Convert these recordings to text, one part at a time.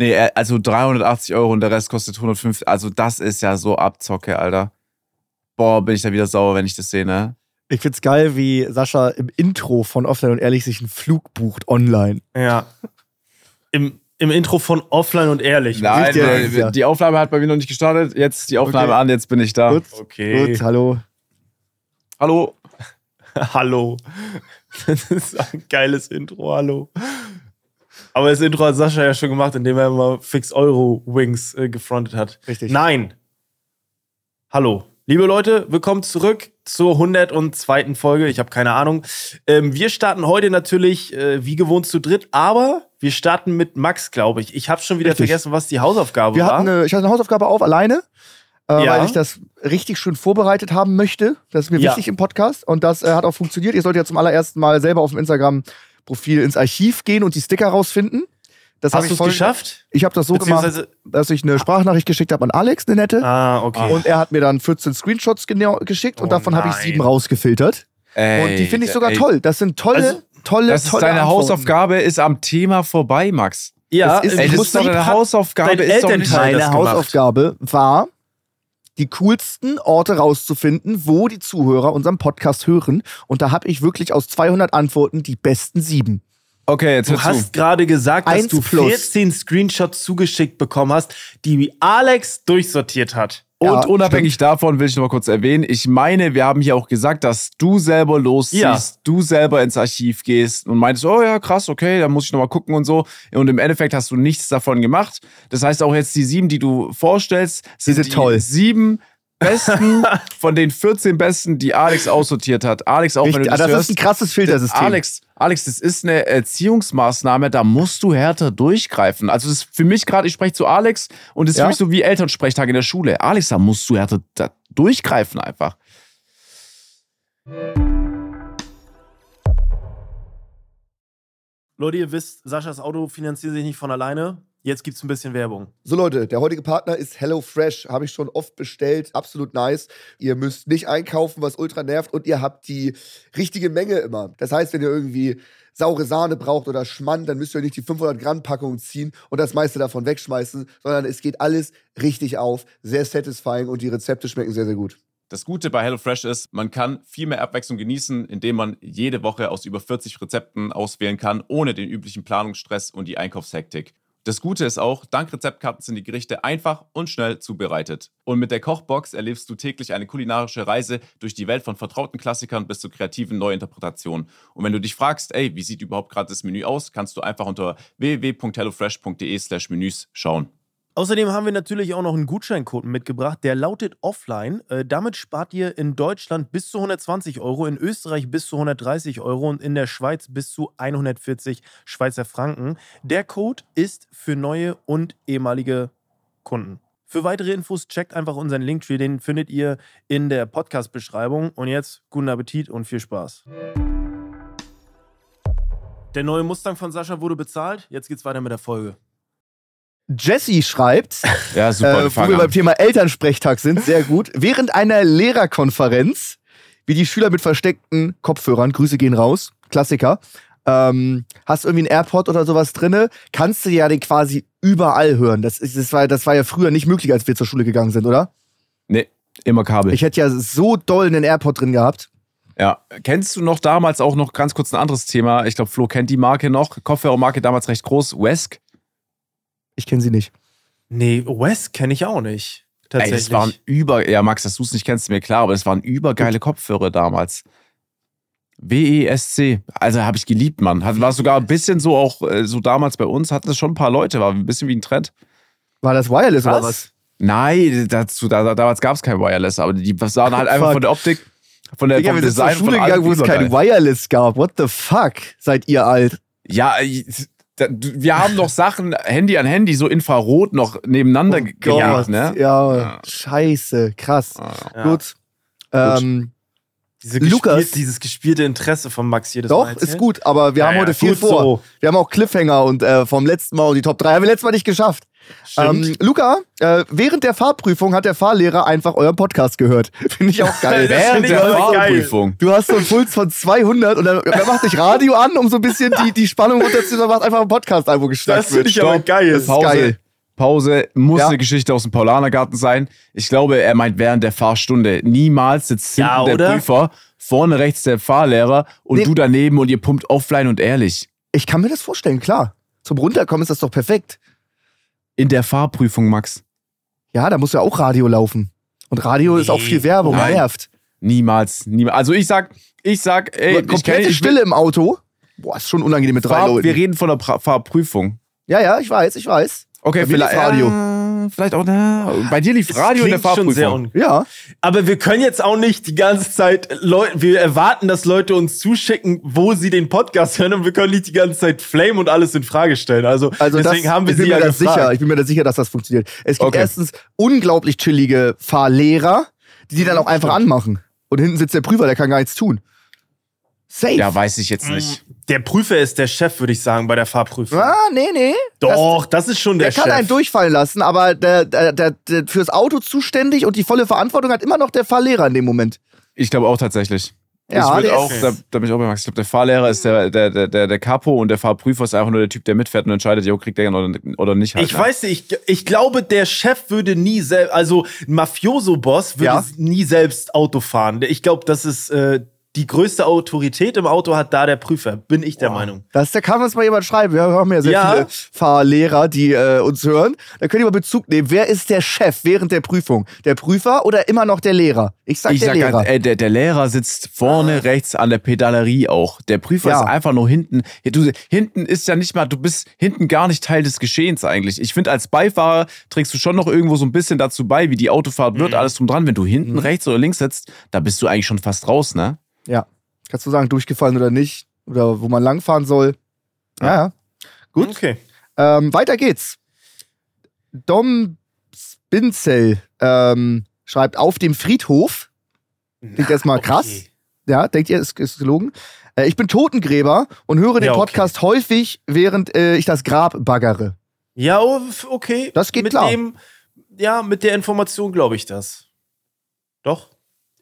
Nee, äh, also 380 Euro und der Rest kostet 150. Also das ist ja so Abzocke, Alter. Boah, bin ich da wieder sauer, wenn ich das sehe, ne? Ich find's geil, wie Sascha im Intro von Offline und Ehrlich sich einen Flug bucht online. Ja. Im, Im Intro von Offline und Ehrlich. Nein, das, ja. die Aufnahme hat bei mir noch nicht gestartet. Jetzt die Aufnahme Okay. an, jetzt bin ich da. Gut, Okay. gut, hallo. Hallo. Hallo. Das ist ein geiles Intro, hallo. Aber das Intro hat Sascha ja schon gemacht, indem er immer Fix Euro Wings äh, gefrontet hat. Richtig. Nein. Hallo. Liebe Leute, willkommen zurück zur 102. Folge. Ich habe keine Ahnung. Ähm, wir starten heute natürlich äh, wie gewohnt zu dritt, aber wir starten mit Max, glaube ich. Ich habe schon wieder Richtig. vergessen, was die Hausaufgabe Wir war. hatten eine, ich hatte eine Hausaufgabe auf, alleine, äh, Ja. weil ich das richtig schön vorbereitet haben möchte. Das ist mir Ja. wichtig im Podcast und das äh, hat auch funktioniert. Ihr solltet ja zum allerersten Mal selber auf dem Instagram-Profil ins Archiv gehen und die Sticker rausfinden. Das Hast du es geschafft? Ich habe das so gemacht, dass ich eine Sprachnachricht geschickt habe an Alex, eine nette. Ah, okay. Und er hat mir dann 14 Screenshots genau geschickt und Oh davon habe ich sieben rausgefiltert. Ey, und die finde ich sogar ey, toll. Das sind tolle, Also, tolle, Das ist tolle deine Antworten. Hausaufgabe, ist am Thema vorbei, Max. ja, es ist- Ey, Ich das muss ist doch nicht- deine Hausaufgabe. dein ist doch nicht. Hausaufgabe war, die coolsten Orte rauszufinden, wo die Zuhörer unseren Podcast hören. Und da habe ich wirklich aus 200 Antworten die besten sieben. Okay, jetzt Du hör hast gerade gesagt, dass Eins du plus. 14 Screenshots zugeschickt bekommen hast, die Alex durchsortiert hat. Und Ja, unabhängig davon will ich noch mal kurz erwähnen, ich meine, wir haben hier auch gesagt, dass du selber losziehst, Ja. du selber ins Archiv gehst und meintest, oh ja, krass, okay, dann muss ich noch mal gucken und so. Und im Endeffekt hast du nichts davon gemacht. Das heißt, auch jetzt die sieben, die du vorstellst, sind sind die toll. sieben besten von den 14 besten, die Alex aussortiert hat. Alex, auch wenn Richtig, du ah, das, das hörst, ist ein krasses Filtersystem. Alex, Alex, das ist eine Erziehungsmaßnahme, da musst du härter durchgreifen. Also das ist für mich gerade, ich spreche zu Alex und das ist Ja? für mich so wie Elternsprechtag in der Schule. Alex, da musst du härter da durchgreifen einfach. Leute, ihr wisst, Saschas Auto finanziert sich nicht von alleine. Jetzt gibt's ein bisschen Werbung. So Leute, der heutige Partner ist HelloFresh. Habe ich schon oft bestellt. Absolut nice. Ihr müsst nicht einkaufen, was ultra nervt. Und ihr habt die richtige Menge immer. Das heißt, wenn ihr irgendwie saure Sahne braucht oder Schmand, dann müsst ihr nicht die 500 Gramm Packung ziehen und das meiste davon wegschmeißen, sondern es geht alles richtig auf. Sehr satisfying und die Rezepte schmecken sehr, sehr gut. Das Gute bei HelloFresh ist, man kann viel mehr Abwechslung genießen, indem man jede Woche aus über 40 Rezepten auswählen kann, ohne den üblichen Planungsstress und die Einkaufshektik. Das Gute ist auch, dank Rezeptkarten sind die Gerichte einfach und schnell zubereitet. Und mit der Kochbox erlebst du täglich eine kulinarische Reise durch die Welt von vertrauten Klassikern bis zu kreativen Neuinterpretationen. Und wenn du dich fragst, ey, wie sieht überhaupt gerade das Menü aus, kannst du einfach unter www.hellofresh.de/menüs schauen. Außerdem haben wir natürlich auch noch einen Gutscheincode mitgebracht, der lautet Offline. Äh, damit spart ihr in Deutschland bis zu 120 Euro, in Österreich bis zu 130 Euro und in der Schweiz bis zu 140 Schweizer Franken. Der Code ist für neue und ehemalige Kunden. Für weitere Infos checkt einfach unseren Linktree, den findet ihr in der Podcast-Beschreibung. Und jetzt guten Appetit und viel Spaß. Der neue Mustang von Sascha wurde bezahlt. Jetzt geht's weiter mit der Folge. Jesse schreibt, Ja, super. äh, wir wo wir beim an. Thema Elternsprechtag sind, sehr gut. Während einer Lehrerkonferenz, wie die Schüler mit versteckten Kopfhörern, Grüße gehen raus, Klassiker, ähm, hast irgendwie einen AirPod oder sowas drinne, kannst du ja den quasi überall hören. Das, ist, das, war, das war ja früher nicht möglich, als wir zur Schule gegangen sind, oder? Nee, immer Kabel. Ich hätte ja so doll einen AirPod drin gehabt. Ja, kennst du noch damals auch noch ganz kurz ein anderes Thema? Ich glaube, Flo kennt die Marke noch. Kopfhörermarke damals recht groß. Wesk. Ich kenne sie nicht. Nee, Wes kenne ich auch nicht. Ey, Tatsächlich. das waren über. Ja, Max, dass du es nicht kennst, ist mir klar, aber das waren übergeile Kopfhörer damals. WESC. Also habe ich geliebt, Mann. Hat, war sogar ein bisschen so auch, äh, so damals bei uns, hatten das schon ein paar Leute, war ein bisschen wie ein Trend. War das Wireless oder Was? was? Nein, dazu, da, da, damals gab es kein Wireless, aber die sahen halt einfach Fuck. von der Optik, von der, Digga, vom wir sind zur Design Schule gegangen, wo es kein Wireless gab. What the fuck? Seid ihr alt? Ja, wir haben noch Sachen, Handy an Handy, so Infrarot noch nebeneinander ge- gelegt, ne? Oh Ja, Ja. scheiße, krass. Ja. Gut. Ähm, Diese Lukas- gespielt, dieses gespielte Interesse von Max jedes doch, Mal. ist erzählen. gut, aber wir Ja, haben ja, heute viel vor. so. Wir haben auch Cliffhanger und äh, vom letzten Mal und die Top 3 haben wir letztes Mal nicht geschafft. Ähm, Luca, äh, während der Fahrprüfung hat der Fahrlehrer einfach euren Podcast gehört. Finde ich auch geil. Während der aber geil. Fahrprüfung. Du hast so einen Puls von 200 und dann wer macht dich Radio an, um so ein bisschen die, die Spannung runterzuziehen, macht einfach einen Podcast ein, wo geschnackt Das finde ich aber geil. Das ist Pause. geil. Pause muss Ja. eine Geschichte aus dem Paulanergarten sein. Ich glaube, er meint während der Fahrstunde. Niemals sitzt hinten Ja, der? Prüfer, vorne rechts der Fahrlehrer und Nee. du daneben und ihr pumpt offline und ehrlich. Ich kann mir das vorstellen, klar. Zum Runterkommen ist das doch perfekt. In der Fahrprüfung, Max. Ja, da muss ja auch Radio laufen. Und Radio ist auch Nee. viel Werbung, Nein. nervt. Niemals, niemals. Also ich sag, ich sag, ey, ich Komplette kenn- ich Stille im Auto. Boah, ist schon unangenehm mit drei Fahr, Leuten. wir reden von der pra Fahrprüfung. Ja, ja, ich weiß, ich weiß. Okay, vielleicht Radio. Äh, vielleicht auch, na, bei dir lief Radio in der Klingt schon sehr Fahrprüfung. un Ja. Aber wir können jetzt auch nicht die ganze Zeit Leute, wir erwarten, dass Leute uns zuschicken, wo sie den Podcast hören und wir können nicht die ganze Zeit Flame und alles in Frage stellen. Also, Also deswegen das, haben wir ich bin sie mir ja das gefragt. sicher. Ich bin mir da sicher, dass das funktioniert. Es gibt Okay. erstens unglaublich chillige Fahrlehrer, die die dann auch einfach anmachen. Und hinten sitzt der Prüfer, der kann gar nichts tun. Safe. Ja, weiß ich jetzt nicht. Der Prüfer ist der Chef, würde ich sagen, bei der Fahrprüfung. ah, nee, nee. Das, Doch, das, ist schon der, der kann Chef. einen durchfallen lassen, aber der, der, der, der fürs Auto zuständig und die volle Verantwortung hat immer noch der Fahrlehrer in dem Moment. Ich glaube auch tatsächlich. Ja, ich der würde auch, ist- da, da bin ich auch bei Max. Ich glaube, der Fahrlehrer ist der, der, der, der, der Capo und der Fahrprüfer ist einfach nur der Typ, der mitfährt und entscheidet, jo, kriegt der oder, oder nicht halt. Ich ne? weiß nicht, ich, ich glaube, der Chef würde nie selbst, also ein Mafioso-Boss würde Ja. nie selbst Auto fahren. Ich glaube, das ist äh, die größte Autorität im Auto hat da der Prüfer, bin ich der Meinung. Das, da kann uns mal jemand schreiben. Wir haben ja sehr Ja. viele Fahrlehrer, die äh, uns hören. Da könnt ihr mal Bezug nehmen. Wer ist der Chef während der Prüfung? Der Prüfer oder immer noch der Lehrer? Ich sag Ich der sag Lehrer. ey, der, der Lehrer sitzt vorne rechts an der Pedalerie auch. Der Prüfer Ja. ist einfach nur hinten. Du, hinten ist ja nicht mal, du bist hinten gar nicht Teil des Geschehens eigentlich. Ich finde, als Beifahrer trägst du schon noch irgendwo so ein bisschen dazu bei, wie die Autofahrt wird, alles drum dran. Wenn du hinten rechts oder links sitzt, da bist du eigentlich schon fast raus, ne? Ja. Kannst du sagen, durchgefallen oder nicht? Oder wo man langfahren soll? Ja, ja. Gut. Okay. Ähm, weiter geht's. Dom Spinzel ähm, schreibt auf dem Friedhof. Klingt erstmal krass. Ja, denkt ihr, ist, ist gelogen? Äh, ich bin Totengräber und höre den Ja, okay. Podcast häufig, während äh, ich das Grab baggere. Ja, oh, okay. Das geht mit klar. Dem, ja, mit der Information glaube ich das. Doch.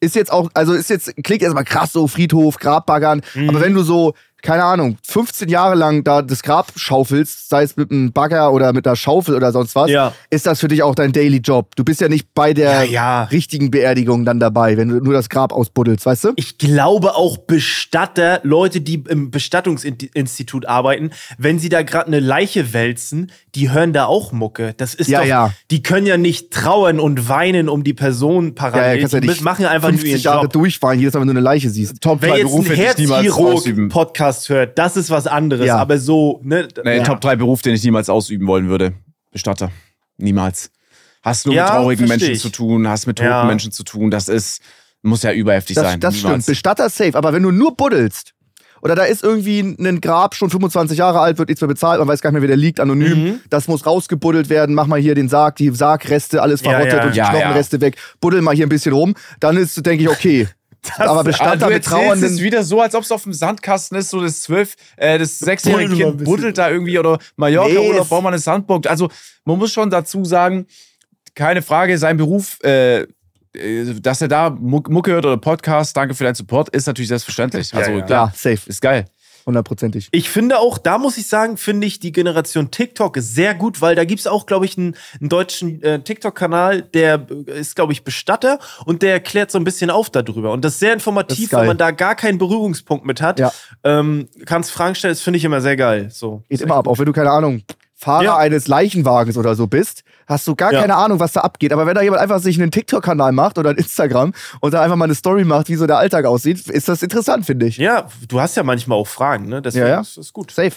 Ist jetzt auch, also ist jetzt, klingt erstmal krass so, Friedhof, Grabbaggern. Mhm. Aber wenn du so, keine Ahnung, 15 Jahre lang da das Grab schaufelst, sei es mit einem Bagger oder mit einer Schaufel oder sonst was, Ja. ist das für dich auch dein Daily Job. Du bist ja nicht bei der Ja, ja. richtigen Beerdigung dann dabei, wenn du nur das Grab ausbuddelst, weißt du? Ich glaube auch Bestatter, Leute, die im Bestattungsinstitut arbeiten, wenn sie da gerade eine Leiche wälzen, die hören da auch Mucke. Das ist Ja, doch, ja. die können ja nicht trauern und weinen um die Person parallel. Ja, ja, ja die nicht machen einfach nur 50 ihren Jahre Job. durchfahren, jedes Mal, wenn du eine Leiche siehst. Top Wer jetzt einen Berufe, Herzchirurg-Podcast hört, das ist was anderes. Ja. Aber so, ne? Nee, ja. Top 3 Beruf, den ich niemals ausüben wollen würde. Bestatter. Niemals. Hast nur Ja, mit traurigen Menschen ich. zu tun, hast mit toten Ja. Menschen zu tun. Das ist, muss ja überheftig Das, sein. das niemals. stimmt. Bestatter safe. Aber wenn du nur buddelst, oder da ist irgendwie ein Grab, schon 25 Jahre alt, wird nichts mehr bezahlt, man weiß gar nicht mehr, wer der liegt, anonym. Mhm. Das muss rausgebuddelt werden, mach mal hier den Sarg, die Sargreste, alles Ja, verrottet ja. und die Ja, Knochenreste weg, buddel mal hier ein bisschen rum, dann ist, denke ich, okay. Aber Aber Bestatter du mit erzählst Trauernden. es wieder so, als ob es auf dem Sandkasten ist, so das zwölf, äh, das sechsjährige Kind buddelt da irgendwie oder Mallorca Nee, oder mal eine Sandburg. Also man muss schon dazu sagen, keine Frage, sein Beruf, äh, äh, dass er da Muck- Mucke hört oder Podcast, danke für deinen Support, ist natürlich selbstverständlich. Also ja. klar, Ja, safe. ist geil. Hundertprozentig. Ich finde auch, da muss ich sagen, finde ich die Generation TikTok ist sehr gut, weil da gibt es auch, glaube ich, einen, einen deutschen äh, TikTok-Kanal, der äh, ist, glaube ich, Bestatter und der erklärt so ein bisschen auf darüber. Und das ist sehr informativ, ist weil man da gar keinen Berührungspunkt mit hat. Ja. Ähm, kannst Fragen stellen, das finde ich immer sehr geil. So. Geht immer ab, auch wenn du, keine Ahnung, Fahrer Ja. eines Leichenwagens oder so bist, hast du gar Ja. keine Ahnung, was da abgeht. Aber wenn da jemand einfach sich einen TikTok-Kanal macht oder ein Instagram und da einfach mal eine Story macht, wie so der Alltag aussieht, ist das interessant, finde ich. Ja, du hast ja manchmal auch Fragen, ne? Deswegen Ja, ja. ist das gut. Safe.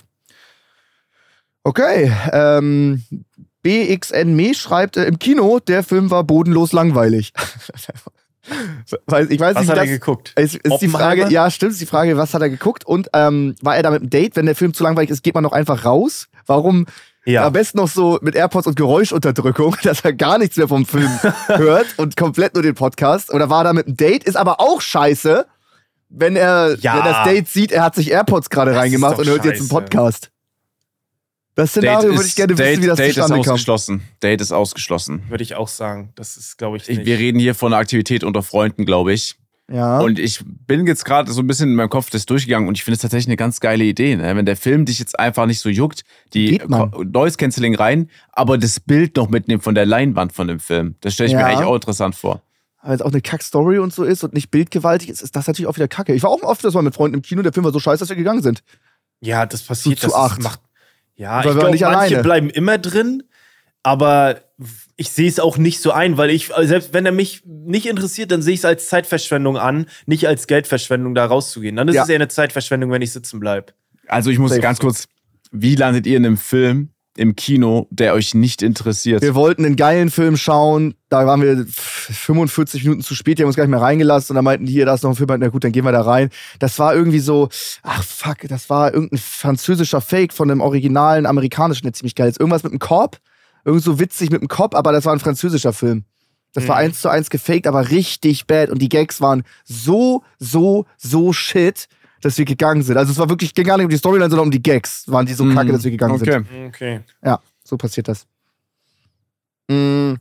Okay, ähm, BXN Me schreibt, äh, im Kino, der Film war bodenlos langweilig. Weil ich weiß Was nicht, hat er das geguckt? ist, ist die? Frage, ja, stimmt, ist die Frage, was hat er geguckt und ähm, war er da mit einem Date? Wenn der Film zu langweilig ist, geht man doch einfach raus. Warum Ja. am besten noch so mit AirPods und Geräuschunterdrückung, dass er gar nichts mehr vom Film hört und komplett nur den Podcast? Oder war er da mit einem Date? Ist aber auch scheiße, wenn er Ja. wenn das Date sieht, er hat sich AirPods gerade ist reingemacht und hört jetzt einen scheiße. Podcast. Das Szenario würde ich gerne Date, wissen, wie das Date ist zustande kam. ausgeschlossen. Date ist ausgeschlossen. Würde ich auch sagen. Das ist, glaube ich, Ich, nicht. wir reden hier von einer Aktivität unter Freunden, glaube ich. Ja. Und ich bin jetzt gerade so ein bisschen in meinem Kopf das durchgegangen und ich finde es tatsächlich eine ganz geile Idee. Ne? Wenn der Film dich jetzt einfach nicht so juckt, die Noise Cancelling rein, aber das Bild noch mitnehmen von der Leinwand von dem Film. Das stelle ich mir Ja. eigentlich auch interessant vor. Weil es auch eine Kack-Story und so ist und nicht bildgewaltig ist, ist das natürlich auch wieder kacke. Ich war auch oft das mal mit Freunden im Kino, der Film war so scheiße, dass wir gegangen sind. ja, das passiert. zu das acht. Macht, ja, Weil ich wir glaube, nicht manche alleine. bleiben immer drin, aber ich sehe es auch nicht so ein, weil ich, also selbst wenn er mich nicht interessiert, dann sehe ich es als Zeitverschwendung an, nicht als Geldverschwendung, da rauszugehen. Dann ist Ja. es eher eine Zeitverschwendung, wenn ich sitzen bleibe. Also ich muss Safe. ganz kurz, wie landet ihr in einem Film im Kino, der euch nicht interessiert? Wir wollten einen geilen Film schauen, da waren wir f- 45 Minuten zu spät, die haben uns gar nicht mehr reingelassen und dann meinten die, hier, da ist noch ein Film, na gut, dann gehen wir da rein. Das war irgendwie so, ach fuck, das war irgendein französischer Fake von einem originalen amerikanischen, der ziemlich geil ist. Irgendwas mit einem Korb, irgend so witzig mit einem Kopf, aber das war ein französischer Film. Das war Mhm. eins zu eins gefaked, aber richtig bad. Und die Gags waren so, so, so shit, dass wir gegangen sind. Also es war wirklich, ging gar nicht um die Storyline, sondern um die Gags. Waren die so Mhm. kacke, dass wir gegangen sind. okay. Okay. Ja, so passiert das. Mm,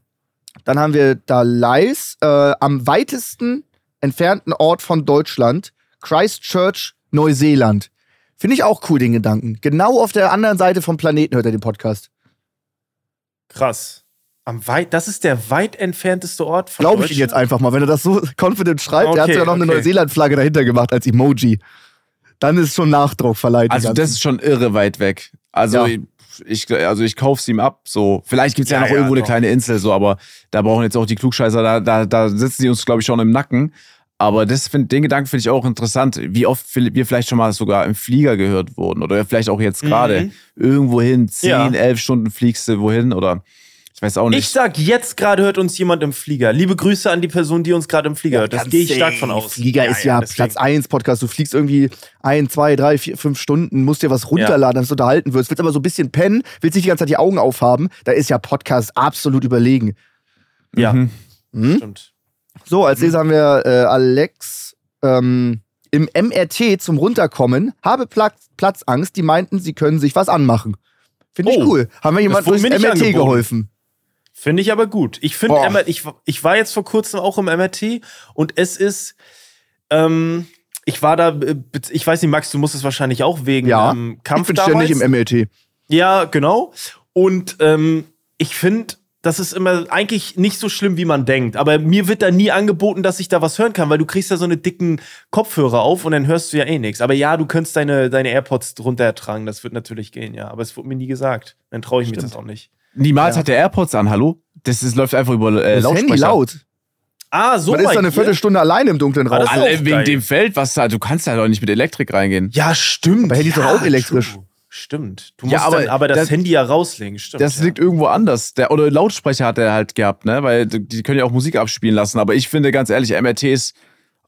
Dann haben wir da Leis, äh, am weitesten entfernten Ort von Deutschland, Christchurch, Neuseeland. Finde ich auch cool, den Gedanken. Genau auf der anderen Seite vom Planeten hört er den Podcast. Krass. Am weit, das ist der weit entfernteste Ort von Glaube ich ihn jetzt einfach mal, wenn er das so confident schreibt. der hat Okay, sogar noch eine okay. Neuseeland-Flagge dahinter gemacht als Emoji. Dann ist schon Nachdruck verleiht. die Also das ist schon irre weit weg. Also Ja. ich, also ich kauf's ihm ab. So, vielleicht gibt's ja, Ja, noch ja, irgendwo eine doch. kleine Insel, so, aber da brauchen jetzt auch die Klugscheißer, da, da, da sitzen die uns, glaube ich, schon im Nacken. Aber das find, den Gedanken finde ich auch interessant, wie oft wir vielleicht schon mal sogar im Flieger gehört wurden oder vielleicht auch jetzt gerade Mhm. irgendwo hin, Ja. 10, 11 Stunden fliegst du wohin oder ich weiß auch nicht. Ich sag, jetzt gerade hört uns jemand im Flieger. Liebe Grüße an die Person, die uns gerade im Flieger hört. Das gehe ich stark von aus. Flieger ist ja, deswegen. Platz 1 Podcast. Du fliegst irgendwie ein, zwei, drei, vier, fünf Stunden, musst dir was runterladen, damit du unterhalten wirst. Willst aber so ein bisschen pennen, willst nicht die ganze Zeit die Augen aufhaben. Da ist ja Podcast absolut überlegen. Ja, Mhm. Hm? stimmt. So, als nächstes haben wir äh, Alex ähm, im MRT zum Runterkommen. Habe Pla Platzangst. Die meinten, sie können sich was anmachen. Finde ich Oh, cool. Haben wir jemand wurde durchs MRT angeboten. geholfen? Finde ich aber gut. Ich finde, ich, ich war jetzt vor kurzem auch im MRT und es ist, ähm, ich war da, äh, ich weiß nicht, Max, du musst es wahrscheinlich auch wegen Ja, ähm, Ich Kampf bin damals. ständig im MRT. Ja, genau. Und ähm, ich finde, das ist immer eigentlich nicht so schlimm, wie man denkt. Aber mir wird da nie angeboten, dass ich da was hören kann, weil du kriegst ja so eine dicken Kopfhörer auf und dann hörst du ja eh nichts. Aber ja, du könntest deine, deine AirPods drunter tragen. Das wird natürlich gehen, ja. Aber es wurde mir nie gesagt. Dann traue ich mich Stimmt. das auch nicht. Niemals Ja. hat der AirPods an, hallo? Das ist, läuft einfach über äh, Das Lautsprecher. Handy laut. Ah, so Man ist dann eine hier? Viertelstunde alleine im Dunkeln Ah, raus. das ist Alle auch wegen geil. dem Feld, was da, du kannst da doch nicht mit Elektrik reingehen. Ja, stimmt. Aber Handy ist doch ja, auch elektrisch. true. Stimmt. Du Ja, musst aber dann aber das, das- Handy ja rauslegen, stimmt. Das ja. liegt irgendwo anders. Der, oder Lautsprecher hat er halt gehabt, ne? Weil die können ja auch Musik abspielen lassen. Aber ich finde ganz ehrlich, MRT ist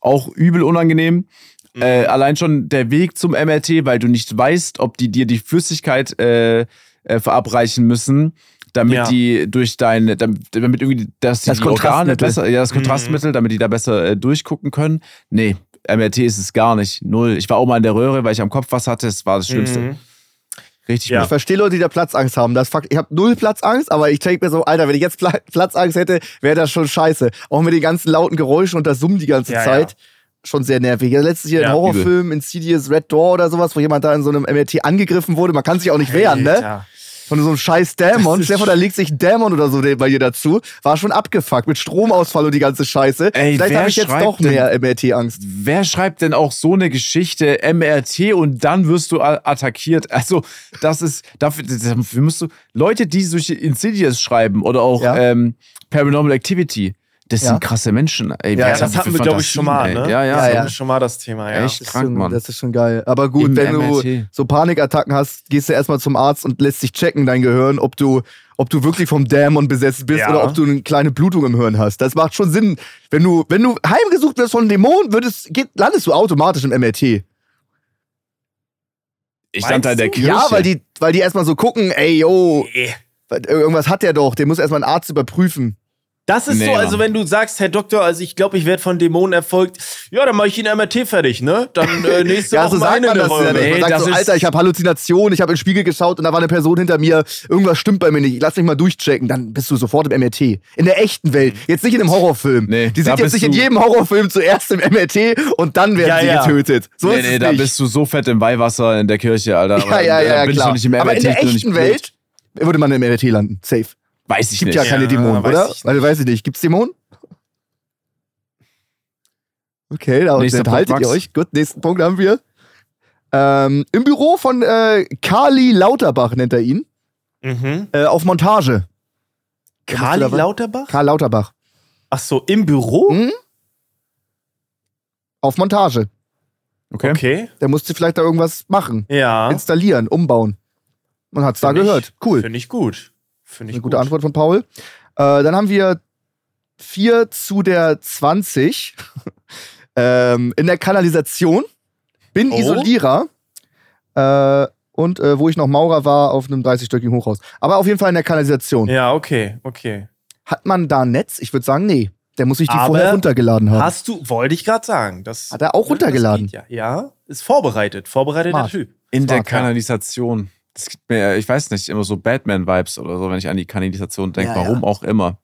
auch übel unangenehm. Mhm. Äh, allein schon der Weg zum MRT, weil du nicht weißt, ob die dir die Flüssigkeit äh, äh, verabreichen müssen, damit Ja. die durch deine, damit, damit irgendwie, dass die, Das die Organe Kontrastmittel. besser, ja, das Mhm. Kontrastmittel, damit die da besser äh, durchgucken können. Nee, MRT ist es gar nicht. Null. Ich war auch mal in der Röhre, weil ich am Kopf was hatte. Das war das Schlimmste. Mhm. Richtig Ja. Ich verstehe Leute, die da Platzangst haben. Das fuck, ich habe null Platzangst, aber ich denke mir so, Alter, wenn ich jetzt Pla Platzangst hätte, wäre das schon scheiße. Auch mit den ganzen lauten Geräuschen und das Summen die ganze Ja, Zeit. Schon sehr nervig. Ja, letztes Jahr Ja, ein Horrorfilm, Insidious Red Door oder sowas, wo jemand da in so einem MRT angegriffen wurde. Man kann sich auch nicht wehren, ne? Von so einem scheiß Dämon. Ist Stefan, da legt sich ein Dämon oder so bei ihr dazu. War schon abgefuckt mit Stromausfall und die ganze Scheiße. Ey, Vielleicht habe ich jetzt doch mehr MRT-Angst. Wer schreibt denn auch so eine Geschichte MRT und dann wirst du attackiert? Also, das ist, dafür, dafür musst du, Leute, die solche Insidious schreiben oder auch Ja. ähm, Paranormal Activity, das Ja. sind krasse Menschen. Ey, Ja, das hatten wir, glaube ich, schon mal, ne? Ja, ja. Ja, Das ja. hatten wir schon mal das Thema, ja. Echt? Das ist, Krank, schon, Mann. das ist schon geil. Aber gut, Im wenn du MRT. so Panikattacken hast, gehst du erstmal zum Arzt und lässt dich checken, dein Gehirn, ob du, ob du wirklich vom Dämon besessen bist Ja. oder ob du eine kleine Blutung im Hirn hast. Das macht schon Sinn. Wenn du, wenn du heimgesucht wirst von Dämonen, würdest, geht, landest du automatisch im MRT. Ich stand da in der du? Kirche. Ja, weil die, weil die erstmal so gucken, ey, yo, Nee. irgendwas hat der doch, den muss erstmal ein Arzt überprüfen. Das ist Nee, so, also wenn du sagst, Herr Doktor, also ich glaube, ich werde von Dämonen erfolgt, ja, dann mache ich Ihnen MRT fertig, ne? Dann äh, nächste Ja, Woche so sagt meine man das ja. Neurone. nicht. Man Nee, sagt das so, Alter, ich habe Halluzinationen, ich habe in den Spiegel geschaut und da war eine Person hinter mir, irgendwas stimmt bei mir nicht, lass mich mal durchchecken, dann bist du sofort im MRT. In der echten Welt, jetzt nicht in einem Horrorfilm. Nee, die sind jetzt nicht in jedem Horrorfilm zuerst im MRT und dann werden Ja, sie ja. getötet. So nee, nee, da nicht. bist du so fett im Weihwasser in der Kirche, Alter. ja, ja, ja, ja, klar. Aber in der echten blöd. Welt würde man im MRT landen, safe. Weiß ich Gibt nicht. ja keine Ja, Dämonen, weiß oder? ich Weil weiß ich nicht. Gibt's Dämonen? Okay, da Punkt, ihr euch. Gut, nächsten Punkt haben wir. Ähm, Im Büro von äh, Kali Lauterbach nennt er ihn. Mhm. Äh, auf Montage. Kali? Lauterbach? Karl Lauterbach. Ach so, im Büro? Hm? Auf Montage. Okay. Okay. Der musste vielleicht da irgendwas machen. Ja. Installieren, umbauen. Man hat's da Find ich- gehört. Cool. Finde ich gut. Finde ich Eine gute gut. Antwort von Paul. Äh, dann haben wir 4 zu der 20 ähm, in der Kanalisation. Bin Oh. Isolierer. Äh, und äh, wo ich noch Maurer war, auf einem 30-stöckigen Hochhaus. Aber auf jeden Fall in der Kanalisation. Ja, okay, okay. Hat man da ein Netz? Ich würde sagen, nee. Der muss sich die Aber vorher runtergeladen haben. Hast du, wollte ich gerade sagen. Das, Hat er auch das runtergeladen? geht Ja. ja, ist vorbereitet. Vorbereiteter Smart. Typ. In der Smart, ja. Das gibt mir, ich weiß nicht, immer so Batman-Vibes oder so, wenn ich an die Kanalisation denke. Ja, ja. Warum auch immer.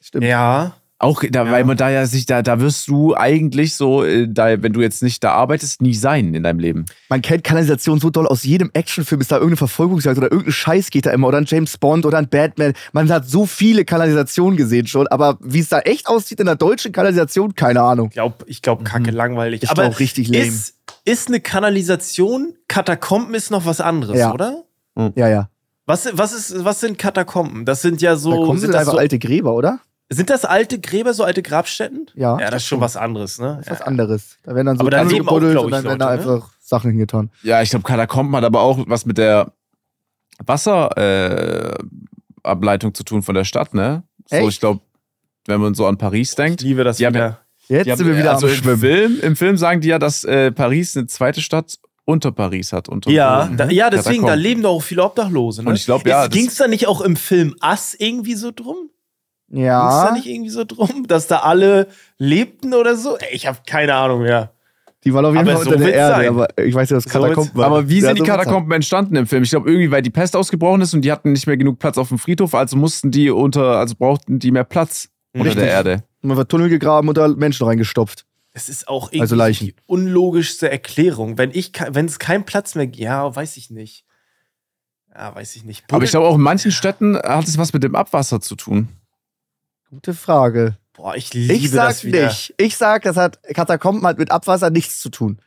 Stimmt. Ja. Auch da, Ja. weil man da ja sich, da, da wirst du eigentlich so, äh, da, wenn du jetzt nicht da arbeitest, nie sein in deinem Leben. Man kennt Kanalisation so doll aus jedem Actionfilm. Ist da irgendeine Verfolgungsjagd oder irgendein Scheiß geht da immer. Oder ein James Bond oder ein Batman. Man hat so viele Kanalisationen gesehen schon. Aber wie es da echt aussieht in der deutschen Kanalisation, keine Ahnung. Glaub, ich glaube, kacke langweilig. Mhm. Ich Aber glaub, richtig lame. Ist, ist eine Kanalisation, Katakomben ist noch was anderes, Ja. oder? Ja, ja. Was, was, ist, was sind Katakomben? Das sind ja so. da kommen sind, sind das einfach so alte Gräber, oder? sind das alte Gräber, so alte Grabstätten? Ja. Ja, das ist schon was anderes, ne? Das ist was anderes. Da werden dann so Aber da leben auch, und ich, dann werden da ne? einfach Sachen hingetan. Ja, ich glaube, Katakomben hat aber auch was mit der Wasserableitung äh, zu tun von der Stadt, ne? So, Echt? ich glaube, wenn man so an Paris Ich denkt. liebe das Die haben wieder. Jetzt haben- sind wir wieder also am im Schwimmen. Film, Im Film sagen die ja, dass äh, Paris eine zweite Stadt unter Paris hat. Unter Ja, da, ja, deswegen, da leben doch auch viele Obdachlose. Ne? Und ich glaub, ja, Ging es da nicht auch im Film Ass irgendwie so drum? Ging es da Ja, nicht irgendwie so drum, dass da alle lebten oder so? Ey, ich habe keine Ahnung mehr. die waren auf jeden Aber Fall so unter der Erde. sein. Aber ich weiß nicht, was So Katakomben war. Aber wie Ja, sind die so. Katakomben entstanden im Film? Ich glaube, irgendwie, weil die Pest ausgebrochen ist und die hatten nicht mehr genug Platz auf dem Friedhof, also mussten die unter, also brauchten die mehr Platz unter Richtig. der Erde. Man wird Tunnel gegraben und da Menschen reingestopft. Es ist auch irgendwie Also Leichen. die unlogischste Erklärung. Wenn ich, wenn es keinen Platz mehr, ja, weiß ich nicht. Ja, weiß ich nicht. Aber ich glaube, auch in manchen Städten hat es was mit dem Abwasser zu tun. Gute Frage. boah, ich liebe Ich sag das wieder. nicht. Ich sag, das hat Katakomben hat mit Abwasser nichts zu tun.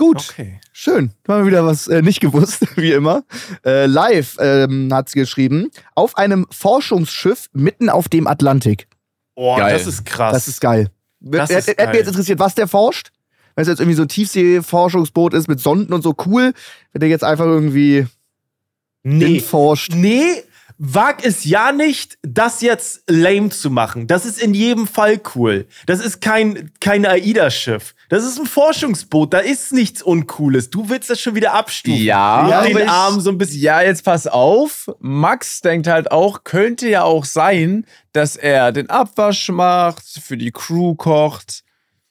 Gut, Okay. schön. Da haben wir wieder was äh, nicht gewusst, wie immer. Äh, live ähm, hat sie geschrieben, auf einem Forschungsschiff mitten auf dem Atlantik. Oh, Geil. das ist krass. Das ist geil. Das Hätte ist hätte mich jetzt interessiert, was der forscht. Wenn es jetzt irgendwie so ein Tiefseeforschungsboot ist mit Sonden und so cool, wenn der jetzt einfach irgendwie nee. forscht. Nee, wag es ja nicht, das jetzt lame zu machen. Das ist in jedem Fall cool. Das ist kein, kein AIDA-Schiff. Das ist ein Forschungsboot. Da ist nichts Uncooles. Du willst das schon wieder abstufen. Ja, Ja, den ich- Armen so ein bisschen. Ja, jetzt pass auf. Max denkt halt auch, könnte ja auch sein, dass er den Abwasch macht, für die Crew kocht.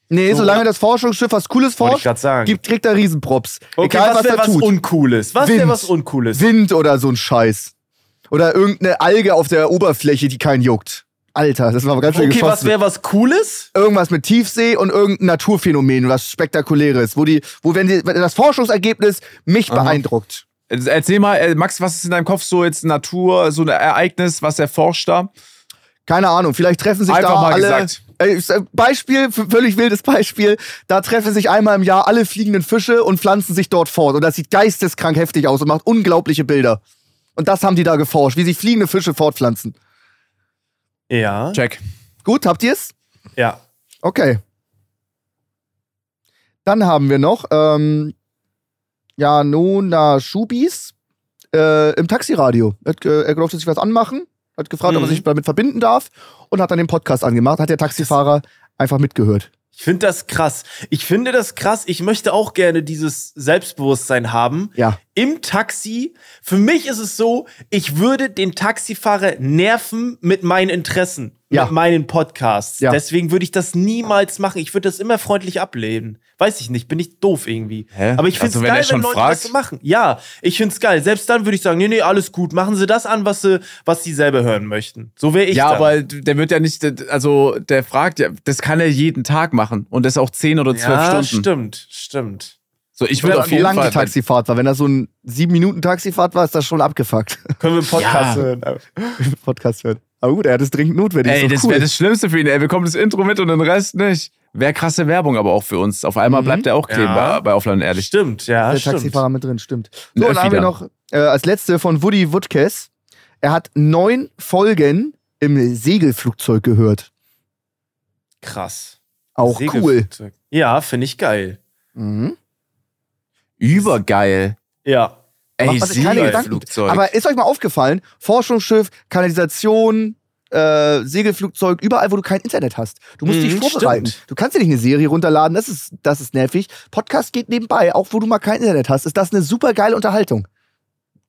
Nee, So. solange das Forschungsschiff was Cooles forscht, gibt, kriegt er Riesenprops. okay, Egal, was was wäre er was tut. Uncooles? Was wäre Wind. was Uncooles? Wind oder so ein Scheiß. Oder irgendeine Alge auf der Oberfläche, die keinen juckt. Alter, das war ganz schön Okay, was wäre was Cooles? Irgendwas mit Tiefsee und irgendein Naturphänomen, was Spektakuläres, wo die, wo wenn, die, wenn das Forschungsergebnis mich Aha. beeindruckt. Erzähl mal, äh, Max, was ist in deinem Kopf so jetzt Natur, so ein Ereignis, was erforscht da? Keine Ahnung, vielleicht treffen sich Einfach da mal alle. gesagt. Äh, Beispiel, völlig wildes Beispiel. Da treffen sich einmal im Jahr alle fliegenden Fische und pflanzen sich dort fort. Und das sieht geisteskrank heftig aus und macht unglaubliche Bilder. Und das haben die da geforscht, wie sich fliegende Fische fortpflanzen. Ja. Check. Gut, habt ihr's? Ja. Okay. Dann haben wir noch ähm, Janona Schubis äh, im Taxiradio. Er, äh, er durfte sich was anmachen, hat gefragt, ob er Mhm. sich damit verbinden darf und hat dann den Podcast angemacht. Hat der Taxifahrer einfach mitgehört. Ich finde das krass. Ich finde das krass. Ich möchte auch gerne dieses Selbstbewusstsein haben. Ja. Im Taxi. Für mich ist es so, ich würde den Taxifahrer nerven mit meinen Interessen, Ja. mit meinen Podcasts. Ja. Deswegen würde ich das niemals machen. Ich würde das immer freundlich ablehnen. Weiß ich nicht, bin ich doof irgendwie. Hä? Aber ich finde es Also, geil, schon wenn Leute fragt? das so machen. Ja, ich finde es geil. Selbst dann würde ich sagen, nee, nee, alles gut. Machen Sie das an, was Sie, was Sie selber hören möchten. So wäre ich ja, dann. aber der wird ja nicht, also der fragt ja, das kann er jeden Tag machen und das auch 10 oder 12 ja, Stunden. stimmt, stimmt. So, ich würde auf wie jeden lang Fall. die Taxifahrt war. Wenn das so ein sieben Minuten Taxifahrt war, ist das schon abgefuckt. Können wir einen Podcast Ja. hören? Podcast hören. Aber gut, er hat es dringend notwendig. Ey, das cool. wäre das Schlimmste für ihn. Er bekommt das Intro mit und den Rest nicht. Wäre krasse Werbung aber auch für uns. Auf einmal Mhm. bleibt er auch kleben Ja. bei, Offline Ehrlich. Stimmt, ja, der stimmt. Taxifahrer mit drin, stimmt. So, und dann haben wir noch äh, als letzte von Woody Woodkes. Er hat neun Folgen im Segelflugzeug gehört. Krass. Auch cool. Ja, finde ich geil. Mhm. Übergeil. Ja. Ey, Macht man keine Gedanken. Segelflugzeug. Aber ist euch mal aufgefallen, Forschungsschiff, Kanalisation, äh, Segelflugzeug, überall, wo du kein Internet hast. Du musst Mhm, dich vorbereiten. stimmt. Du kannst dir nicht eine Serie runterladen, das ist, das ist nervig. Podcast geht nebenbei, auch wo du mal kein Internet hast. Ist das eine super geile Unterhaltung?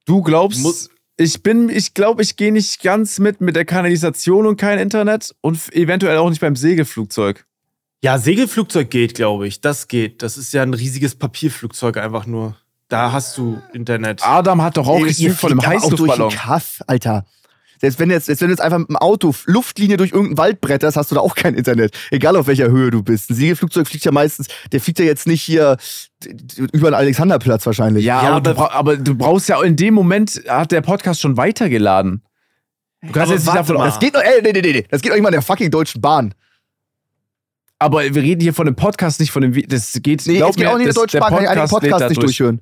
Du glaubst, Muss- ich bin, ich glaube, ich gehe nicht ganz mit mit der Kanalisation und kein Internet und eventuell auch nicht beim Segelflugzeug. Ja, Segelflugzeug geht, glaube ich. Das geht. Das ist ja ein riesiges Papierflugzeug einfach nur. Da hast du Internet. Adam hat doch auch ihr von einem aber auch durch den Heißluftballon. Kaff, Alter. Selbst wenn, jetzt, selbst wenn du jetzt einfach mit dem Auto Luftlinie durch irgendeinen Wald bretterst, hast du da auch kein Internet. Egal auf welcher Höhe du bist. Ein Segelflugzeug fliegt ja meistens, der fliegt ja jetzt nicht hier über den Alexanderplatz wahrscheinlich. Ja, Ja, aber, du aber- du brauchst ja in dem Moment hat der Podcast schon weitergeladen. Du kannst jetzt nicht davon mal. Das geht doch, ey, nee, nee, nee. Das geht doch nicht mal in der fucking Deutschen Bahn. Aber wir reden hier von dem Podcast, nicht von dem. Das geht. Nee, glaub es geht mir, auch nicht in der Deutschen Bahn, kann ich einige Podcast nicht durch. durchhören.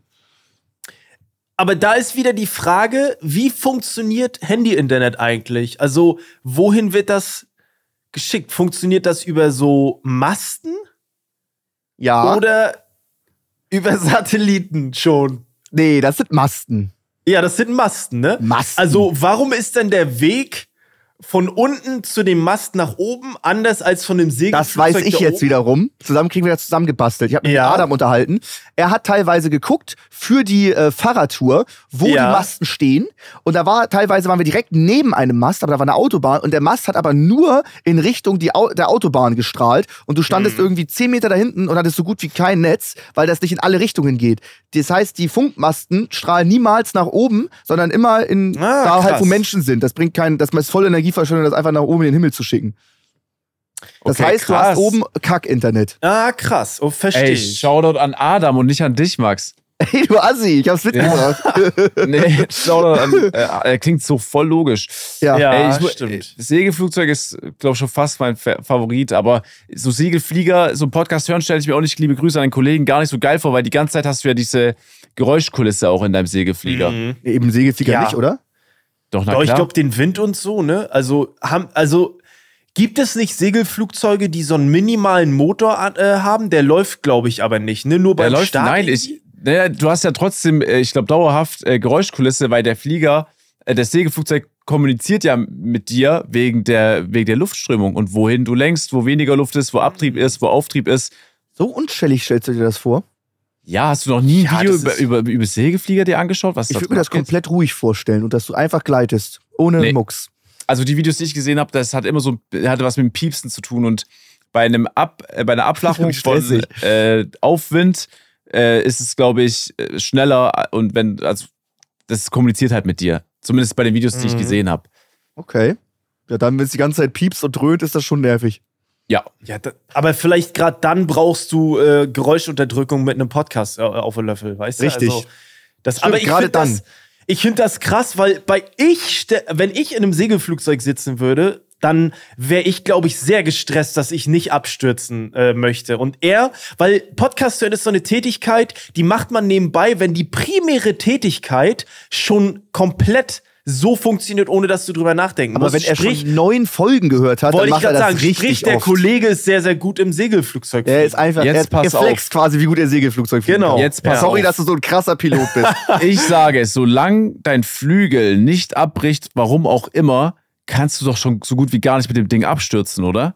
Aber da ist wieder die Frage, wie funktioniert Handy-Internet eigentlich? Also, wohin wird das geschickt? Funktioniert das über so Masten Ja. oder über Satelliten schon? nee, das sind Masten. Ja, das sind Masten, ne? Masten. Also, warum ist denn der Weg von unten zu dem Mast nach oben anders als von dem Segelflugzeug Das weiß ich jetzt oben? wiederum. Zusammen kriegen wir das zusammengebastelt. Ich habe mich Ja. mit Adam unterhalten. Er hat teilweise geguckt für die äh, Fahrradtour, wo Ja. die Masten stehen. Und da war teilweise waren wir direkt neben einem Mast, aber da war eine Autobahn und der Mast hat aber nur in Richtung die Au der Autobahn gestrahlt. Und du standest Mhm. irgendwie zehn Meter da hinten und hattest so gut wie kein Netz, weil das nicht in alle Richtungen geht. Das heißt, die Funkmasten strahlen niemals nach oben, sondern immer in Ah, da halt, krass. wo Menschen sind. Das bringt keinen, das ist voll Energieverschwendung, das einfach nach oben in den Himmel zu schicken. Das Okay, heißt, du krass. hast oben Kack-Internet. Ah, krass. Oh, verstehe Ey. Shoutout an Adam und nicht an dich, Max. Hey, du Assi, ich hab's mitgebracht. Nee, Shoutout an. Äh, er klingt so voll logisch. Ja. Ja, Ey, ich, stimmt. Das Segelflugzeug ist, glaube ich, schon fast mein Fa- Favorit, aber so Segelflieger, so einen Podcast hören, stelle ich mir auch nicht, liebe Grüße an den Kollegen, gar nicht so geil vor, weil die ganze Zeit hast du ja diese Geräuschkulisse auch in deinem Segelflieger. Mhm. Eben Segelflieger Ja. nicht, oder? Doch, na Aber ich glaube, den Wind und so, ne? Also, haben, also gibt es nicht Segelflugzeuge, die so einen minimalen Motor äh, haben? Der läuft, glaube ich, aber nicht, ne? Nur Der beim läuft, Start. nein, ich, naja, du hast ja trotzdem, äh, ich glaube, dauerhaft äh, Geräuschkulisse, weil der Flieger, äh, das Segelflugzeug kommuniziert ja mit dir wegen der, wegen der Luftströmung und wohin du lenkst, wo weniger Luft ist, wo Abtrieb ist, wo Auftrieb ist. So unschellig stellst du dir das vor? Ja, hast du noch nie ein Ja, Video über, über, über Segelflieger dir angeschaut? Was Ich würde mir das abgeht? komplett ruhig vorstellen und dass du einfach gleitest. Ohne Nee. Mucks. Also die Videos, die ich gesehen habe, das hat immer so, hatte was mit dem Piepsen zu tun und bei einem Ab, äh, bei einer Abflachung von äh, Aufwind äh, ist es, glaube ich, äh, schneller und wenn, also das kommuniziert halt mit dir. Zumindest bei den Videos, die ich Mhm. gesehen habe. Okay. Ja, dann, wenn es die ganze Zeit piepst und dröhnt, ist das schon nervig. Ja. Ja, da, aber vielleicht gerade dann brauchst du äh, Geräuschunterdrückung mit einem Podcast äh, auf den Löffel, weißt du? Richtig. Also, das, Stimmt, aber ich gerade finde das, dann. ich finde das krass, weil bei ich, wenn ich in einem Segelflugzeug sitzen würde, dann wäre ich, glaube ich, sehr gestresst, dass ich nicht abstürzen äh, möchte. Und er, weil Podcast hören ist so eine Tätigkeit, die macht man nebenbei, wenn die primäre Tätigkeit schon komplett so funktioniert, ohne dass du drüber nachdenken Aber musst. wenn er Sprich, schon neun Folgen gehört hat, dann wollte ich macht er gerade das sagen, richtig sprich, der oft. Kollege ist sehr, sehr gut im Segelflugzeug. Er ist einfach, Jetzt er, pass er flext quasi, wie gut er Segelflugzeug fliegen Genau. kann. Jetzt pass Sorry, auf. dass du so ein krasser Pilot bist. Ich sage, solange dein Flügel nicht abbricht, warum auch immer, kannst du doch schon so gut wie gar nicht mit dem Ding abstürzen, oder?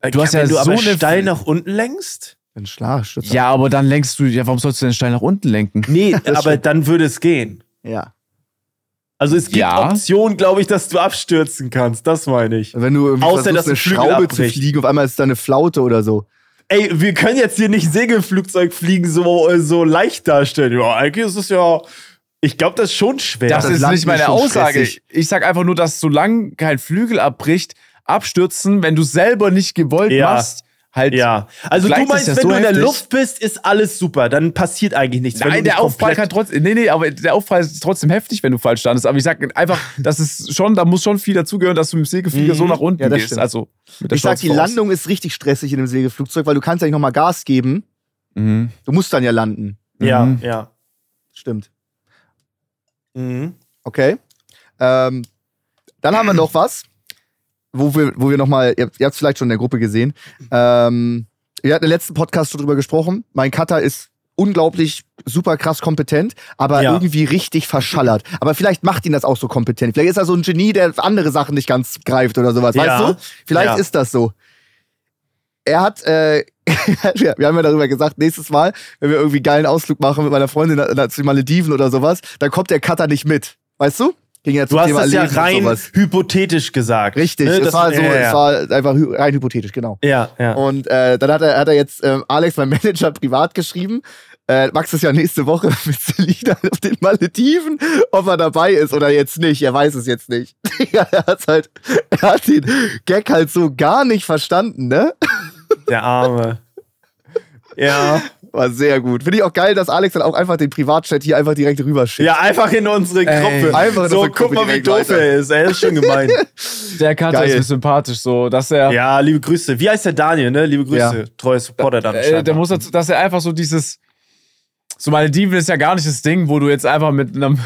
Äh, Du hast ja wenn du so aber steil nach unten lenkst? Ein Schlafstützer. Ja, aber dann lenkst du, ja, warum sollst du denn steil nach unten lenken? Nee, aber stimmt. dann würde es gehen. Ja. Also es gibt Ja. Optionen, glaube ich, dass du abstürzen kannst. Das meine ich. Wenn du irgendwie Außer, versuchst, dass eine Schraube zu abbricht. fliegen, auf einmal ist da eine Flaute oder so. Ey, wir können jetzt hier nicht Segelflugzeug fliegen so, äh, so leicht darstellen. Ja, eigentlich ist es ja. Ich glaube, das ist schon schwer. Das, das ist Land nicht meine Aussage. stressig. Ich sag einfach nur, dass solange kein Flügel abbricht, abstürzen, wenn du selber nicht gewollt Ja. machst, halt. ja. Also du meinst, das wenn so du in der. Luft bist, ist alles super. Dann passiert eigentlich nichts. Nein, der Aufprall komplett- kann trotzdem. Nee, nee, aber der Aufprall ist trotzdem heftig, wenn du falsch standest. Aber ich sag einfach, das ist schon, da muss schon viel dazugehören, dass du mit dem Segelflieger Mhm. so nach unten Ja, das gehst. stimmt. Also, Ich sag, die. Landung ist richtig stressig in einem Segelflugzeug, weil du kannst ja nicht nochmal Gas geben. Mhm. Du musst dann ja landen. Ja, Mhm. ja. Stimmt. Mhm. Okay. Ähm, dann haben wir noch was, wo wir, wo wir nochmal, ihr, ihr habt es vielleicht schon in der Gruppe gesehen. Ähm, wir hatten im letzten Podcast schon drüber gesprochen. Mein Cutter ist unglaublich super krass kompetent, aber Ja. irgendwie richtig verschallert. Aber vielleicht macht ihn das auch so kompetent. Vielleicht ist er so ein Genie, der andere Sachen nicht ganz greift oder sowas. Ja. Weißt du? Vielleicht Ja. ist das so. Er hat, äh, wir haben ja darüber gesagt, nächstes Mal, wenn wir irgendwie geilen Ausflug machen mit meiner Freundin zu den Malediven oder sowas, dann kommt der Cutter nicht mit. Weißt du? Ging ja zum Du hast Thema das ja rein hypothetisch gesagt. Richtig, Ne, es das- war so, ja, ja. es war einfach rein hypothetisch, genau. Ja, ja. Und äh, dann hat er, hat er jetzt ähm, Alex, mein Manager, privat geschrieben. Äh, Max ist ja nächste Woche mit Selina auf den Malediven, ob er dabei ist oder jetzt nicht. Er weiß es jetzt nicht. er hat halt, er hat den Gag halt so gar nicht verstanden, ne? Der Arme. Ja. War sehr gut. Finde ich auch geil, dass Alex dann auch einfach den Privatchat hier einfach direkt rüberschickt. Ja, einfach in unsere Ey, Gruppe. einfach in so, unsere guck mal, wie doof weiter. er ist. Er ist schon gemein. Der Geil. ist mir sympathisch, so, dass er. ja, liebe Grüße. Wie heißt der Daniel, ne? Liebe Grüße. Ja. Treuer Supporter dann. Äh, scheinbar. der muss dazu, dass er einfach so dieses. So Malediven ist ja gar nicht das Ding, wo du jetzt einfach mit einem.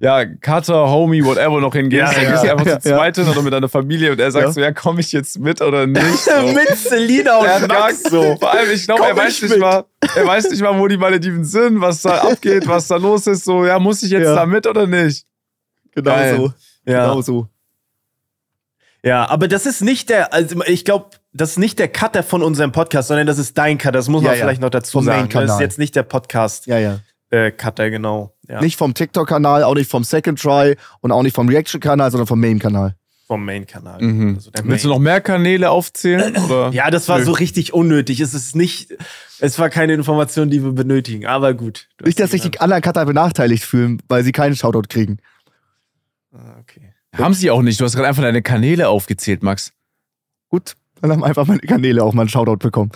Ja, Cutter, Homie, whatever noch hingehst. Ja, dann gehst du einfach Ja, zu zweit hin oder mit deiner Familie und er sagt so: Ja, komme ich jetzt mit oder nicht? So. mit Selina und gar Max so. Vor allem, ich glaube, er weiß ich nicht mit. mal, er weiß nicht mal, wo die Malediven sind, was da abgeht, was da los ist. So, ja, muss ich jetzt da mit oder nicht? Genau Geil. so. Ja. Genau so. ja, aber das ist nicht der, also ich glaube, das ist nicht der Cutter von unserem Podcast, sondern das ist dein Cutter. Das muss Ja, man ja. vielleicht noch dazu Vom sagen. Das ist jetzt nicht der Podcast-Cutter, Ja, ja. Genau. Ja. Nicht vom TikTok-Kanal, auch nicht vom Second Try und auch nicht vom Reaction-Kanal, sondern vom Main-Kanal. vom Main-Kanal. Mhm. Also der Willst du Main. noch mehr Kanäle aufzählen? Oder? Ja, das war Nö. so richtig unnötig. Es ist nicht, es war keine Information, die wir benötigen, aber gut. Nicht, dass sich die anderen Cutter benachteiligt fühlen, weil sie keinen Shoutout kriegen. Ah, okay. Haben sie auch nicht. Du hast gerade einfach deine Kanäle aufgezählt, Max. Gut, dann haben einfach meine Kanäle auch mal einen Shoutout bekommen.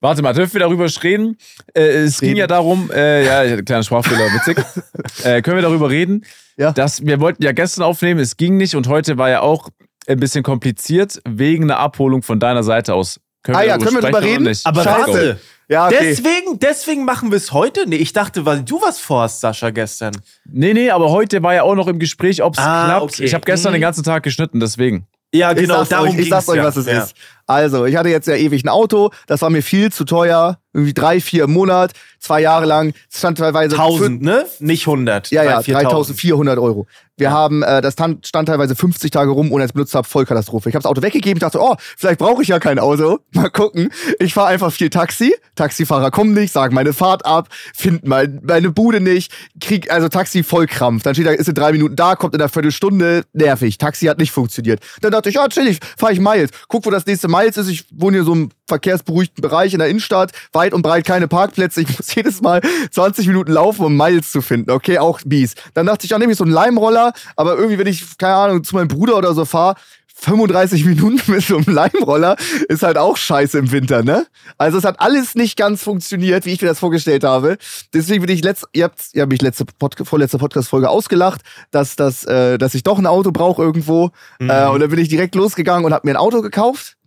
Warte mal, dürfen wir darüber reden? Äh, es ging Reden. ja darum, äh, ja, kleiner Sprachfehler, witzig. äh, können wir darüber reden? Ja. Dass wir wollten ja gestern aufnehmen, es ging nicht und heute war ja auch ein bisschen kompliziert wegen einer Abholung von deiner Seite aus. Können Ah ja, können wir oder reden? Nicht? Aber warte, Ja, okay. deswegen, deswegen machen wir es heute? Nee, ich dachte, weil du was vorhast, Sascha, gestern. Nee, nee, aber heute war ja auch noch im Gespräch, ob es Ah, klappt. okay. Ich habe gestern Mhm. den ganzen Tag geschnitten, deswegen. Ja, ich genau, sag's darum euch, ich sag's euch, ja. was es ja. ist. Also, ich hatte jetzt ja ewig ein Auto, das war mir viel zu teuer, irgendwie drei, vier im Monat, zwei Jahre lang, es stand teilweise 1000, ne? Nicht 100. Ja, ja, 3.000, 4.000. 3400 Euro. Wir Ja. haben, äh, das stand, stand teilweise 50 Tage rum, ohne es benutzt habe, Vollkatastrophe. Ich habe das Auto weggegeben, ich dachte, oh, vielleicht brauche ich ja kein Auto. Mal gucken. Ich fahre einfach viel Taxi. Taxifahrer kommen nicht, sagen meine Fahrt ab, finden mein, meine Bude nicht, krieg also Taxi voll Krampf. Dann steht da, ist in drei Minuten da, kommt in einer Viertelstunde, nervig. Taxi hat nicht funktioniert. Dann dachte ich, ja, chillig, fahre ich Miles. Guck, wo das nächste Miles ist. Ich wohne hier so im verkehrsberuhigten Bereich in der Innenstadt, weit und breit keine Parkplätze. Ich muss jedes Mal 20 Minuten laufen, um Miles zu finden. Okay, auch mies. Dann dachte ich, ja, nehme ich so einen Leimroller, aber irgendwie, wenn ich, keine Ahnung, zu meinem Bruder oder so fahre, 35 Minuten mit so einem Leimroller ist halt auch scheiße im Winter, ne? Also es hat alles nicht ganz funktioniert, wie ich mir das vorgestellt habe. Deswegen bin ich letzt, ihr habt, ihr habt mich letzte Pod, vorletzte Podcast-Folge ausgelacht, dass, dass, äh, dass ich doch ein Auto brauche irgendwo. Mhm. Äh, und dann bin ich direkt losgegangen und habe mir ein Auto gekauft.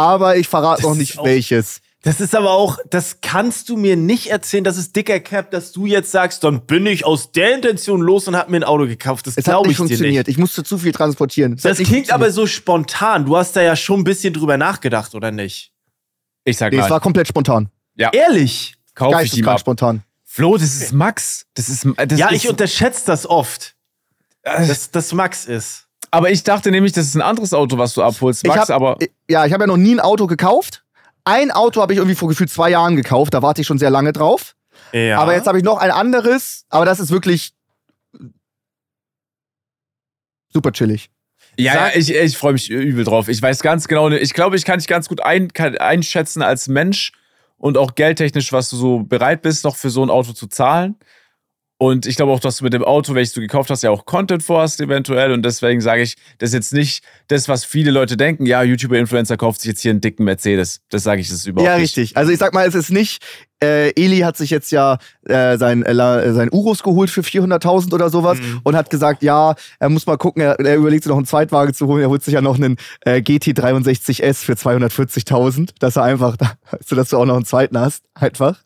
Aber ich verrate Das noch nicht auch- welches. Das ist aber auch, das kannst du mir nicht erzählen, das ist dicker Cap, dass du jetzt sagst, dann bin ich aus der Intention los und hab mir ein Auto gekauft. Das Es hat glaube nicht ich dir funktioniert. nicht. Ich musste zu viel transportieren. Es Das nicht klingt aber so spontan. Du hast da ja schon ein bisschen drüber nachgedacht, oder nicht? Ich sag Nee, es mal, war komplett spontan. Ehrlich? kauf ich die mal. spontan. Flo, das ist Max. Das ist, das ja, ist, ich unterschätze das oft, äh, dass das Max ist. Aber ich dachte nämlich, das ist ein anderes Auto, was du abholst, Ich Max, hab, aber. Ja, ich habe ja noch nie ein Auto gekauft. Ein Auto habe ich irgendwie vor gefühlt zwei Jahren gekauft. Da warte ich schon sehr lange drauf. Ja. Aber jetzt habe ich noch ein anderes. Aber das ist wirklich super chillig. Ja, ja ich, ich freue mich übel drauf. Ich weiß ganz genau, ich glaube, ich kann dich ganz gut ein, kann, einschätzen als Mensch und auch geldtechnisch, was du so bereit bist, noch für so ein Auto zu zahlen. Und ich glaube auch, dass du mit dem Auto, welches du gekauft hast, ja auch Content vorhast eventuell. Und deswegen sage ich, das ist jetzt nicht das, was viele Leute denken. Ja, YouTuber-Influencer kauft sich jetzt hier einen dicken Mercedes. Das sage ich, das ist überhaupt ja, nicht. richtig. Also ich sag mal, es ist nicht. Äh, Eli hat sich jetzt ja äh, sein, äh, äh, sein Urus geholt für 400.000 oder sowas Mhm. und hat gesagt, ja, er muss mal gucken, er, er überlegt sich noch einen Zweitwagen zu holen. Er holt sich ja noch einen äh, GT63S für 240.000, dass er einfach, weißt du, dass du auch noch einen zweiten hast, einfach.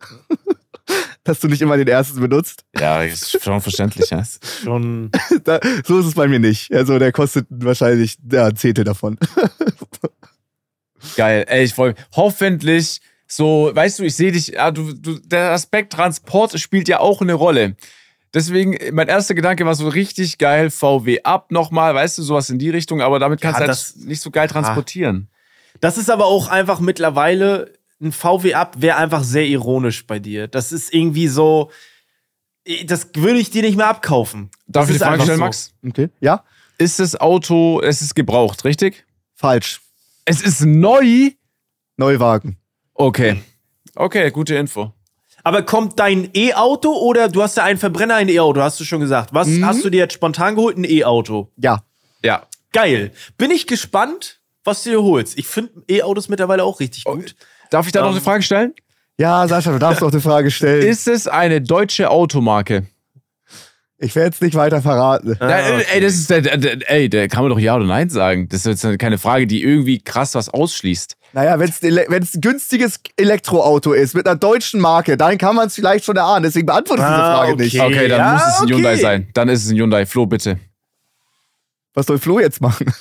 Dass du nicht immer den ersten benutzt. Ja, das ist schon verständlich. Ja. schon. Da, so ist es bei mir nicht. Also der kostet wahrscheinlich ja, ein Zehntel davon. Geil, ey, ich freue mich. Hoffentlich, so, weißt du, ich sehe dich, ja, du, du, der Aspekt Transport spielt ja auch eine Rolle. Deswegen, mein erster Gedanke war so richtig geil, VW ab nochmal, weißt du, sowas in die Richtung, aber damit kannst Ja, du das- halt nicht so geil transportieren. Das ist aber auch einfach mittlerweile ein VW ab wäre einfach sehr ironisch bei dir. Das ist irgendwie so. Das würde ich dir nicht mehr abkaufen. Darf Das ich die ist Frage einfach stellen, so. Max? Okay. Ja? Ist das Auto, es ist gebraucht, richtig? Falsch. Es ist neu? Neuwagen. Okay. Okay, gute Info. Aber kommt dein E-Auto oder du hast ja einen Verbrenner, ein E-Auto, hast du schon gesagt. Was Mhm. hast du dir jetzt spontan geholt? Ein E-Auto. Ja. Ja. Geil. Bin ich gespannt, was du dir holst. Ich finde E-Autos mittlerweile auch richtig gut. Darf ich da noch Ähm, eine Frage stellen? Ja, Sascha, du darfst doch eine Frage stellen. Ist es eine deutsche Automarke? Ich werde jetzt nicht weiter verraten. Ah, okay. Ey, das ist ey, da kann man doch Ja oder Nein sagen. Das ist jetzt keine Frage, die irgendwie krass was ausschließt. Naja, wenn es ein günstiges Elektroauto ist mit einer deutschen Marke, dann kann man es vielleicht schon erahnen. Deswegen beantworte ich diese Ah, Frage okay. nicht. Okay, dann Ja, muss es ein okay. Hyundai sein. Dann ist es ein Hyundai. Flo, bitte. Was soll Flo jetzt machen?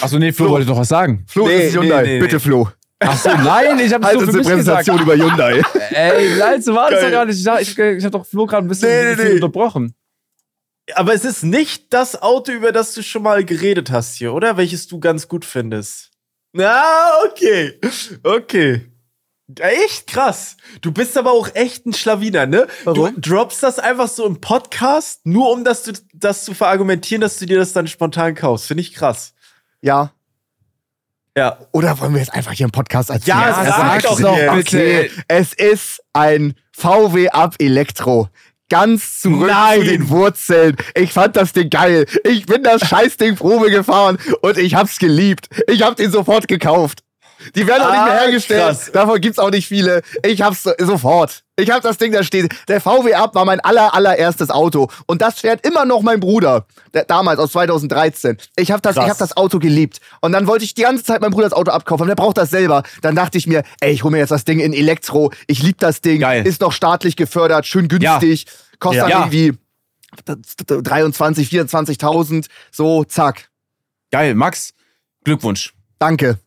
Achso, nee, Flo, Flo. wollte doch was sagen. Flo, Nee, ist Hyundai. nee, nee, Bitte, nee. Flo. Achso, nein, ich habe Halt so für mich gesagt. Präsentation über Hyundai. Ey, nein, so war das doch gar nicht. Ich, ich, ich habe doch Flo gerade ein bisschen, Nee, nee, nee. unterbrochen. Aber es ist nicht das Auto, über das du schon mal geredet hast hier, oder? Welches du ganz gut findest. Na, okay. Okay. Echt krass. Du bist aber auch echt ein Schlawiner, ne? Warum? Du droppst das einfach so im Podcast, nur um das, das zu verargumentieren, dass du dir das dann spontan kaufst. Finde ich krass. Ja. Ja. Oder wollen wir jetzt einfach hier im Podcast erzählen? Ja, sag sag's doch jetzt. Okay. Es ist ein VW Up Elektro. Ganz zurück Nein. zu den Wurzeln. Ich fand das Ding geil. Ich bin das Scheißding Probe gefahren und ich hab's geliebt. Ich hab den sofort gekauft. Die werden auch nicht mehr Ah, hergestellt. krass. Davon gibt's auch nicht viele. Ich hab's so, sofort. Ich hab das Ding da stehen. Der VW Up war mein aller, allererstes Auto. Und das fährt immer noch mein Bruder. Der, damals, aus 2013. Ich hab, das, ich hab das Auto geliebt. Und dann wollte ich die ganze Zeit meinem Bruder das Auto abkaufen. Und der braucht das selber. Dann dachte ich mir, ey, ich hole mir jetzt das Ding in Elektro. Ich lieb das Ding. Geil. Ist noch staatlich gefördert. Schön günstig. Kostet Ja. dann irgendwie 23, 24.000. So, zack. Geil, Max, Glückwunsch. Danke.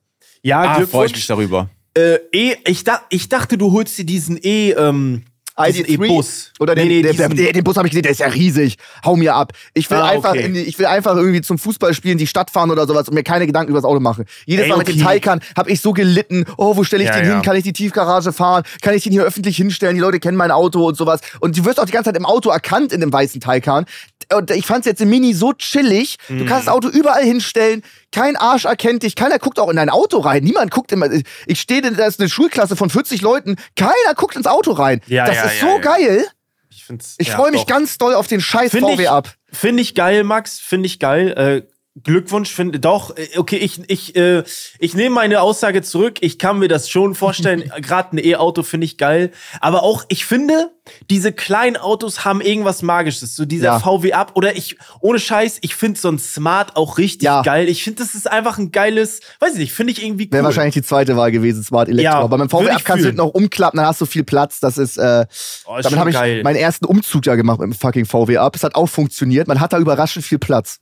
Ja, Ah, freue ich mich darüber. Äh, e, ich, da, ich dachte, du holst dir diesen E, ähm, diesen ID3 E-Bus. Oder den, Nee, nee, der, der, diesen- der, den Bus habe ich gesehen, der ist ja riesig. Hau mir ab. Ich will, Ah, einfach okay. in die, ich will einfach irgendwie zum Fußballspielen die Stadt fahren oder sowas und mir keine Gedanken über das Auto machen. Jedes Ey, Mal mit dem okay. Taycan habe ich so gelitten. Oh, wo stelle ich Ja, den ja. hin? Kann ich die Tiefgarage fahren? Kann ich den hier öffentlich hinstellen? Die Leute kennen mein Auto und sowas. Und du wirst auch die ganze Zeit im Auto erkannt in dem weißen Taycan. Und ich fand's jetzt im Mini so chillig. Mhm. Du kannst das Auto überall hinstellen. Kein Arsch erkennt dich. Keiner guckt auch in dein Auto rein. Niemand guckt immer. Ich stehe, da ist eine Schulklasse von 40 Leuten. Keiner guckt ins Auto rein. Ja, das ja, ist ja, so geil. Ich, Ich freue mich doch. ganz doll auf den scheiß Find VW ich- ab. Finde ich geil, Max. Finde ich geil. Äh, Glückwunsch, finde doch. äh, Okay, ich, ich, äh, ich nehme meine Aussage zurück. Ich kann mir das schon vorstellen. Gerade ein E-Auto finde ich geil. Aber auch, ich finde, diese kleinen Autos haben irgendwas Magisches. So dieser Ja. VW Up. Oder ich, ohne Scheiß, ich finde so ein Smart auch richtig Ja. geil. Ich finde, das ist einfach ein geiles, weiß ich nicht, finde ich irgendwie cool. Wäre wahrscheinlich die zweite Wahl gewesen, Smart Elektro. Ja, Aber beim VW ich kannst du fühlen. noch umklappen, dann hast du viel Platz. Das ist, äh, Oh, ist damit habe ich meinen ersten Umzug ja gemacht mit dem fucking VW ab. Es hat auch funktioniert. Man hat da überraschend viel Platz.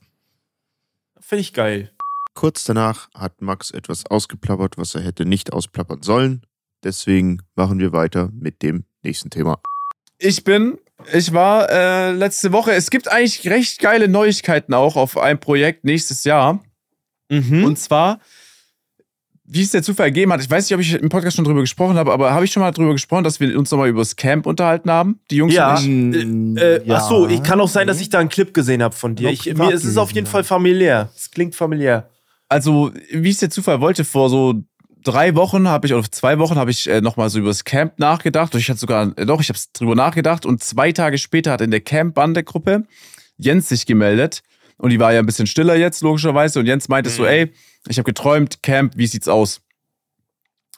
Finde ich geil. Kurz danach hat Max etwas ausgeplappert, was er hätte nicht ausplappern sollen. Deswegen machen wir weiter mit dem nächsten Thema. Ich bin Ich war äh, letzte Woche. Es gibt eigentlich recht geile Neuigkeiten auch auf ein Projekt nächstes Jahr. Mhm. Und zwar, wie es der Zufall ergeben hat, ich weiß nicht, ob ich im Podcast schon drüber gesprochen habe, aber habe ich schon mal drüber gesprochen, dass wir uns nochmal über das Camp unterhalten haben? Die Jungs Ja. und ich? Mm, Äh, ja. Ach so, ich kann auch sein, dass ich da einen Clip gesehen habe von dir. Ich, mir ist es auf jeden Fall familiär. Es klingt familiär. Also, wie es der Zufall wollte, vor so drei Wochen habe ich, oder zwei Wochen habe ich äh, nochmal so über das Camp nachgedacht. Und ich hatte sogar, äh, doch, ich habe drüber nachgedacht. Und zwei Tage später hat in der Camp-Bande-Gruppe Jens sich gemeldet. Und die war ja ein bisschen stiller jetzt, logischerweise. Und Jens meinte so, Mhm. ey, ich habe geträumt, Camp, wie sieht's aus?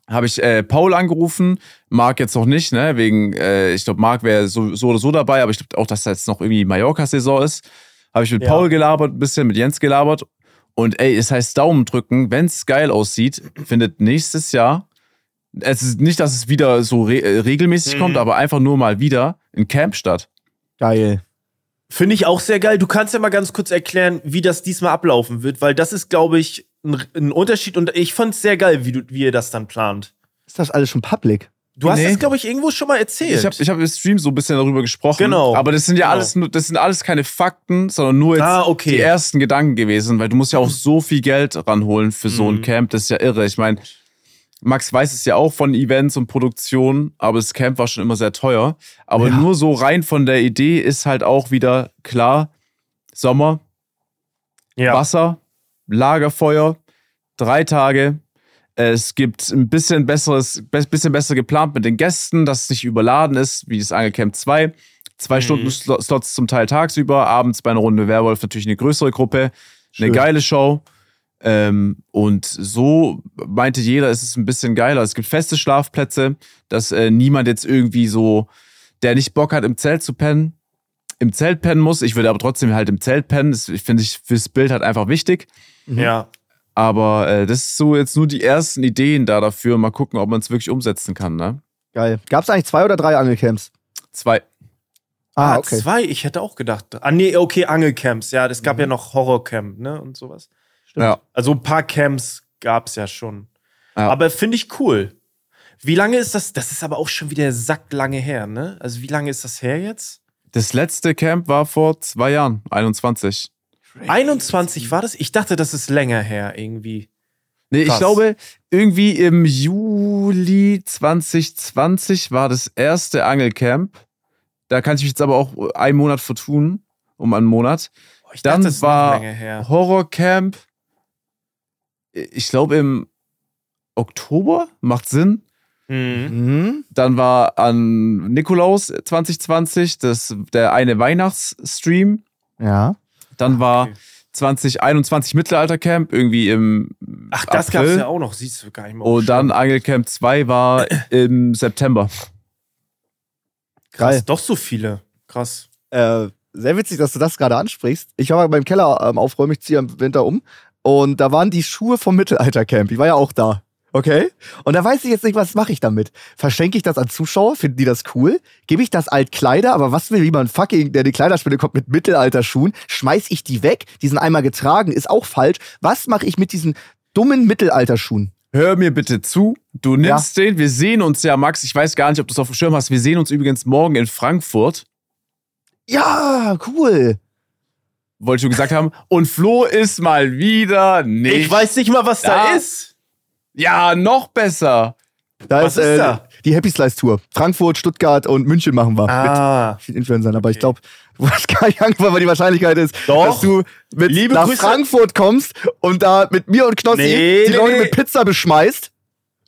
Habe ich äh, Paul angerufen, Marc jetzt noch nicht, ne? Wegen, äh, ich glaube, Marc wäre so, so oder so dabei, aber ich glaube auch, dass da jetzt noch irgendwie Mallorca-Saison ist. Habe ich mit Ja. Paul gelabert, ein bisschen mit Jens gelabert. Und ey, es heißt Daumen drücken, wenn es geil aussieht, findet nächstes Jahr, es ist nicht, dass es wieder so re äh, regelmäßig Mhm. kommt, aber einfach nur mal wieder ein Camp statt. Geil. Finde ich auch sehr geil. Du kannst ja mal ganz kurz erklären, wie das diesmal ablaufen wird, weil das ist, glaube ich, ein, ein Unterschied und ich fand es sehr geil, wie, du, wie ihr das dann plant. Ist das alles schon public? Du hast Nee. das, glaube ich, irgendwo schon mal erzählt. Ich habe ich hab im Stream so ein bisschen darüber gesprochen. Genau. Aber das sind ja Genau. alles, nur- das sind alles keine Fakten, sondern nur jetzt Ah, okay. die ersten Gedanken gewesen, weil du musst ja auch so viel Geld ranholen für so ein Mhm. Camp. Das ist ja irre. Ich meine, Max weiß es ja auch von Events und Produktion, aber das Camp war schon immer sehr teuer. Aber Ja. nur so rein von der Idee ist halt auch wieder klar, Sommer, ja. Wasser, Lagerfeuer, drei Tage. Es gibt ein bisschen besseres, be- bisschen besser geplant mit den Gästen, dass es nicht überladen ist, wie das Angelcamp 2. Zwei Mhm. Stunden Slo- Slots zum Teil tagsüber, abends bei einer Runde Werwolf natürlich eine größere Gruppe, eine Schön. geile Show. Ähm, und so meinte jeder, es ist ein bisschen geiler. Es gibt feste Schlafplätze, dass äh, niemand jetzt irgendwie so, der nicht Bock hat, im Zelt zu pennen, im Zelt pennen muss. Ich würde aber trotzdem halt im Zelt pennen. Das finde ich fürs Bild halt einfach wichtig. Ja. Aber äh, das ist so jetzt nur die ersten Ideen da dafür. Mal gucken, ob man es wirklich umsetzen kann. Ne? Geil. Gab es eigentlich zwei oder drei Angelcamps? Zwei. Ah, Ah, okay. zwei. Ich hätte auch gedacht. Ah, nee, okay, Angelcamps. Ja, es gab ja noch Horrorcamp, ne? Und sowas. Ja. Also ein paar Camps gab es ja schon. Ja. Aber finde ich cool. Wie lange ist das? Das ist aber auch schon wieder sacklange her, ne? Also wie lange ist das her jetzt? Das letzte Camp war vor zwei Jahren, 21. 21 war das? Ich dachte, das ist länger her irgendwie. Nee, ich Krass. glaube, irgendwie im Juli 2020 war das erste Angelcamp. Da kann ich mich jetzt aber auch einen Monat vertun, um einen Monat. Oh, ich Dann das war. Horrorcamp, ich glaube im Oktober, macht Sinn. Mhm. Mhm. Dann war an Nikolaus 2020 das, der eine Weihnachtsstream. Ja. Dann war Okay. 2021 Mittelaltercamp, irgendwie im Ach, das April. gab's ja auch noch, siehst du gar nicht mehr. Und dann Angelcamp 2 war im September. Krass, Geil. doch so viele. Krass. Äh, sehr witzig, dass du das gerade ansprichst. Ich war mal beim Keller ähm, aufräumen, ich ziehe im Winter um. Und da waren die Schuhe vom Mittelaltercamp. Ich war ja auch da. Okay? Und da weiß ich jetzt nicht, was mache ich damit? Verschenke ich das an Zuschauer? Finden die das cool? Gebe ich das Altkleider? Aber was will jemand fucking, der die Kleiderspende kommt mit Mittelalterschuhen? Schmeiß ich die weg? Die sind einmal getragen, ist auch falsch. Was mache ich mit diesen dummen Mittelalterschuhen? Hör mir bitte zu. Du nimmst den. Wir sehen uns ja, Max. Ich weiß gar nicht, ob du es auf dem Schirm hast. Wir sehen uns übrigens morgen in Frankfurt. Ja, cool. Wollte ich schon gesagt haben. Und Flo ist mal wieder nicht. Ich weiß nicht mal, was Ja. da ist. Ja, noch besser. Da Was ist, ist äh, da? die Happy Slice Tour. Frankfurt, Stuttgart und München machen wir. Mit Ah. vielen Influencern, aber ich Okay. glaube, du hast gar nicht angefangen, weil die Wahrscheinlichkeit ist, Doch. dass du mit Liebe nach Grüße- Frankfurt kommst und da mit mir und Knossi Nee, die nee, Leute nee. mit Pizza beschmeißt.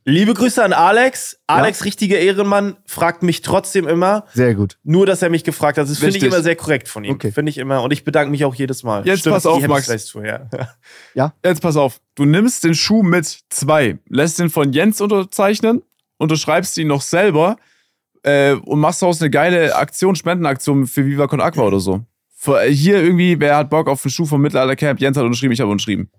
Liebe Grüße an Alex. Alex, richtiger Ehrenmann, fragt mich trotzdem immer, Sehr gut. nur dass er mich gefragt hat. Das finde ich immer sehr korrekt von ihm. Okay. Finde ich immer. Und ich bedanke mich auch jedes Mal. Jetzt pass auf, Max. Slice Tour, ja. Jetzt pass auf. Du nimmst den Schuh mit zwei, lässt den von Jens unterzeichnen, unterschreibst ihn noch selber äh, und machst daraus eine geile Aktion, Spendenaktion für Viva Con Aqua oder so. Für, äh, hier irgendwie, wer hat Bock auf einen Schuh vom Mittelaltercamp? Jens hat unterschrieben, ich habe unterschrieben.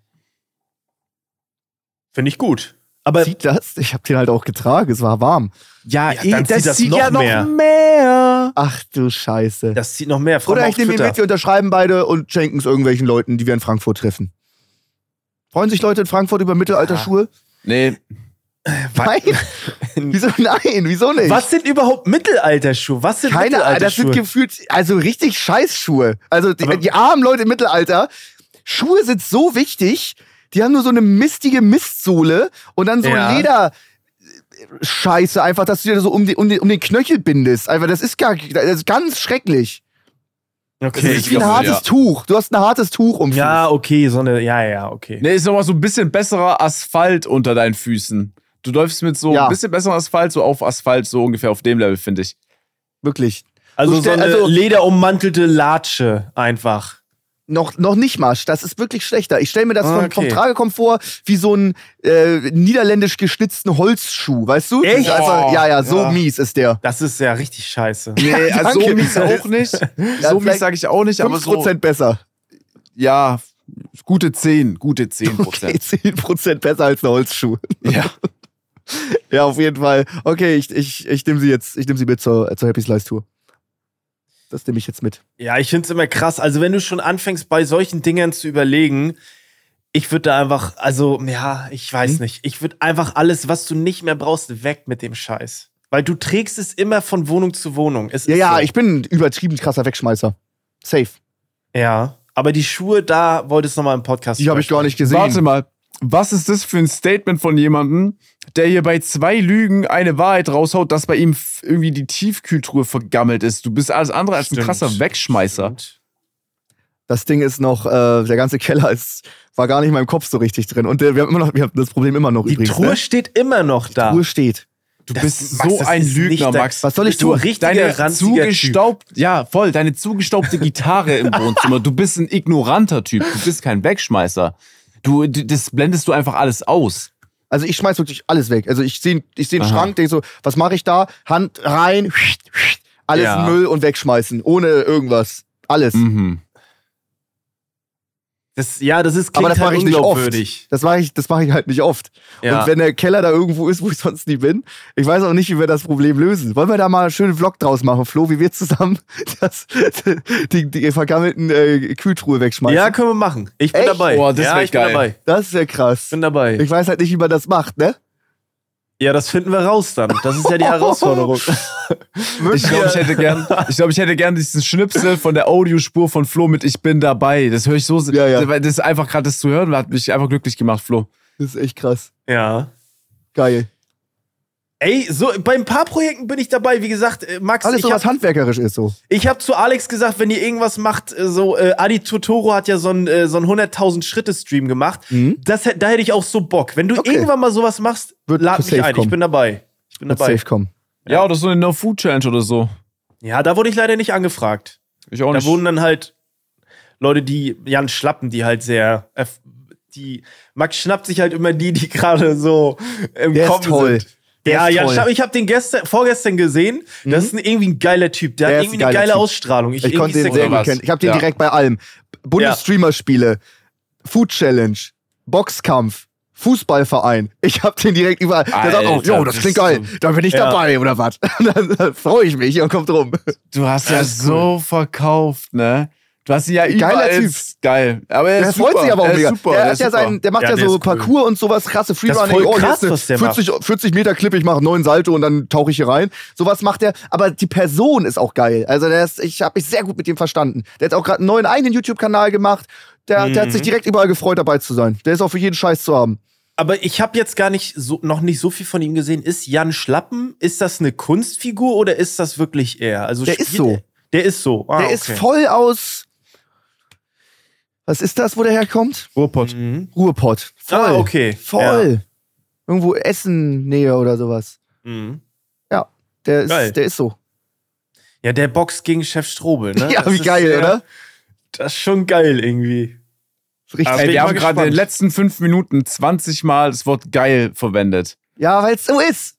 Finde ich gut. Aber Sieht das? Ich habe den halt auch getragen, es war warm. Ja, Ja, dann zieht das noch ja noch mehr. mehr. Ach du Scheiße. das zieht noch mehr. Frau Oder ich auf nehme ihn mit, wir unterschreiben beide und schenken es irgendwelchen Leuten, die wir in Frankfurt treffen. Freuen sich Leute in Frankfurt über Mittelalterschuhe? Nee, Nein. wieso nein? Wieso nicht? Was sind überhaupt Mittelalterschuhe? Was sind Keine Ahnung, das sind gefühlt, also richtig Scheißschuhe. Also die, die armen Leute im Mittelalter, Schuhe sind so wichtig, die haben nur so eine mistige Mistsohle und dann so Ja. Leder. Scheiße, einfach, dass du dir so um, die, um, die, um den Knöchel bindest. Einfach, das ist gar das ist ganz schrecklich. Das Okay. ist wie ein glaube, hartes ja. Tuch. Du hast ein hartes Tuch um. Ja, okay, so eine, ja, ja, okay. Ne, ist nochmal so ein bisschen besserer Asphalt unter deinen Füßen. Du läufst mit so Ja. ein bisschen besserem Asphalt, so auf Asphalt, so ungefähr auf dem Level, finde ich. Wirklich. Also So so eine also- lederummantelte Latsche einfach. Noch, noch nicht mal. Das ist wirklich schlechter. Ich stelle mir das Ah, vom, okay. vom Tragekomfort wie so einen äh, niederländisch geschnitzten Holzschuh, weißt du? Echt? Einfach, ja, ja, so Ja. mies ist der. Das ist ja richtig scheiße. Nee, also so mies auch nicht. so mies sage ich auch nicht, aber 5% so. besser. Ja, gute 10, gute 10 Prozent. Okay, 10% besser als ein Holzschuh. Ja. Ja, auf jeden Fall. Okay, ich, ich, ich nehme sie jetzt, ich nehme sie mit zur, zur Happy Slice Tour. Das nehme ich jetzt mit. Ja, ich find's immer krass. Also, wenn du schon anfängst, bei solchen Dingern zu überlegen, ich würde da einfach, also, ja, ich weiß Hm? nicht. Ich würde einfach alles, was du nicht mehr brauchst, weg mit dem Scheiß. Weil du trägst es immer von Wohnung zu Wohnung. Es Ja, ist ja, so. ich bin ein übertrieben krasser Wegschmeißer. Safe. Ja, aber die Schuhe, da wolltest du nochmal im Podcast. Die habe ich gar nicht gesehen. Warte mal, was ist das für ein Statement von jemandem, der hier bei zwei Lügen eine Wahrheit raushaut, dass bei ihm irgendwie die Tiefkühltruhe vergammelt ist? Du bist alles andere als ein Stimmt. krasser Wegschmeißer. Stimmt. Das Ding ist noch, äh, der ganze Keller ist, war gar nicht in meinem Kopf so richtig drin. Und äh, wir haben immer noch, wir haben das Problem immer noch Die übrigens. Truhe ne? steht immer noch da. Truhe steht. Du Das- bist Max, so ein Lügner, Max. Was soll ich tun? Deine ranziger Typ. zugestaubt, ja, voll, deine zugestaubte Gitarre im Wohnzimmer. Du bist ein ignoranter Typ. Du bist kein Wegschmeißer. Du, du das blendest du einfach alles aus. Also ich schmeiß wirklich alles weg. Also ich sehe ich seh einen Aha. Schrank, denke so, was mache ich da? Hand rein, alles Ja. Müll und wegschmeißen. Ohne irgendwas. Alles. Mhm. Das, ja, das ist Aber klingt das mache halt ich nicht oft. Das mache ich, das mache ich halt nicht oft. Ja. Und wenn der Keller da irgendwo ist, wo ich sonst nie bin, ich weiß auch nicht, wie wir das Problem lösen. Wollen wir da mal einen schönen Vlog draus machen, Flo, wie wir zusammen das, die, die vergammelten äh, Kühltruhe wegschmeißen? ja, können wir machen. Ich bin Echt? dabei. Boah, das ja, wär ich bin geil. dabei. Das wäre krass. bin dabei. Ich weiß halt nicht, wie man das macht, ne? Ja, das finden wir raus dann. Das ist ja die Herausforderung. Ich glaube, ich hätte gern, ich glaube, ich hätte gern diesen Schnipsel von der Audiospur von Flo mit Ich bin dabei. Das höre ich so, Ja, ja. das ist einfach gerade das zu hören, hat mich einfach glücklich gemacht, Flo. Das ist echt krass. ja. Geil. Ey, so bei ein paar Projekten bin ich dabei. Wie gesagt, äh, Max, Alles ich so, was habe handwerkerisch ist so. ich hab zu Alex gesagt, wenn ihr irgendwas macht, äh, so äh, Adi Totoro hat ja so einen äh, so einen 100.000 Schritte Stream gemacht. Mhm. Das, da hätte ich auch so Bock. Wenn du Okay. irgendwann mal sowas machst, Wird lad mich ein. Ich kommen. bin dabei. Ich bin Wird dabei. safe kommen. Ja, oder so eine No-Food-Challenge oder so. Ja, da wurde ich leider nicht angefragt. Ich auch Da nicht. wurden dann halt Leute, die Jan Schlappen, die halt sehr. Die, Max schnappt sich halt immer die, die gerade so im Der ist Kommen toll. sind. Der ja, ist. Schlappen, ich habe den gestern, vorgestern gesehen. Das ist ein, irgendwie ein geiler Typ. Der, Der hat ist irgendwie ein eine geiler geile Typ. Ausstrahlung. Ich irgendwie konnte den sehr gut kennen. Ich habe den Ja. direkt bei allem. Bundesstreamer-Spiele, Food Challenge, Boxkampf, Fußballverein. Ich habe den direkt überall. Der sagt auch, Alter, jo, das klingt geil. Da bin ich Ja. dabei oder was? dann dann freue ich mich und kommt rum. Du hast ja so verkauft, ne? Du hast ihn ja Geiler überall Typ. Geil. Aber er Der ist freut super. sich aber auch er ist mega. Super. der, er hat ist ja sein, der macht Ja, ja, der so ist cool. Parcours und sowas, krasse Freerunning. oh, krass, was der 40, 40 Meter Clip, ich mache neun Salto und dann tauche ich hier rein. Sowas macht er. Aber die Person ist auch geil. Also der ist, ich habe mich sehr gut mit ihm verstanden. Der hat auch gerade einen neuen eigenen YouTube-Kanal gemacht. Der, der hat Mhm. sich direkt überall gefreut, dabei zu sein. Der ist auch für jeden Scheiß zu haben. Aber ich habe jetzt gar nicht so, noch nicht so viel von ihm gesehen. Ist Jan Schlappen, ist das eine Kunstfigur oder ist das wirklich er? Also Der ist so. er- Der ist so. Ah, der okay. ist voll aus. Was ist das, wo der herkommt? Ruhrpott. Mhm. Ruhrpott. Voll. Ah, okay. Voll. Irgendwo Essen Nähe oder sowas. Mhm. Der ist, Geil. der ist so. Ja, der Box gegen Chef Strobel, ne? Ja, Das wie geil, sehr- oder? Das ist schon geil irgendwie. Richtig. Ey, wir haben gerade in den letzten fünf Minuten 20 Mal das Wort geil verwendet. Ja, weil es so ist.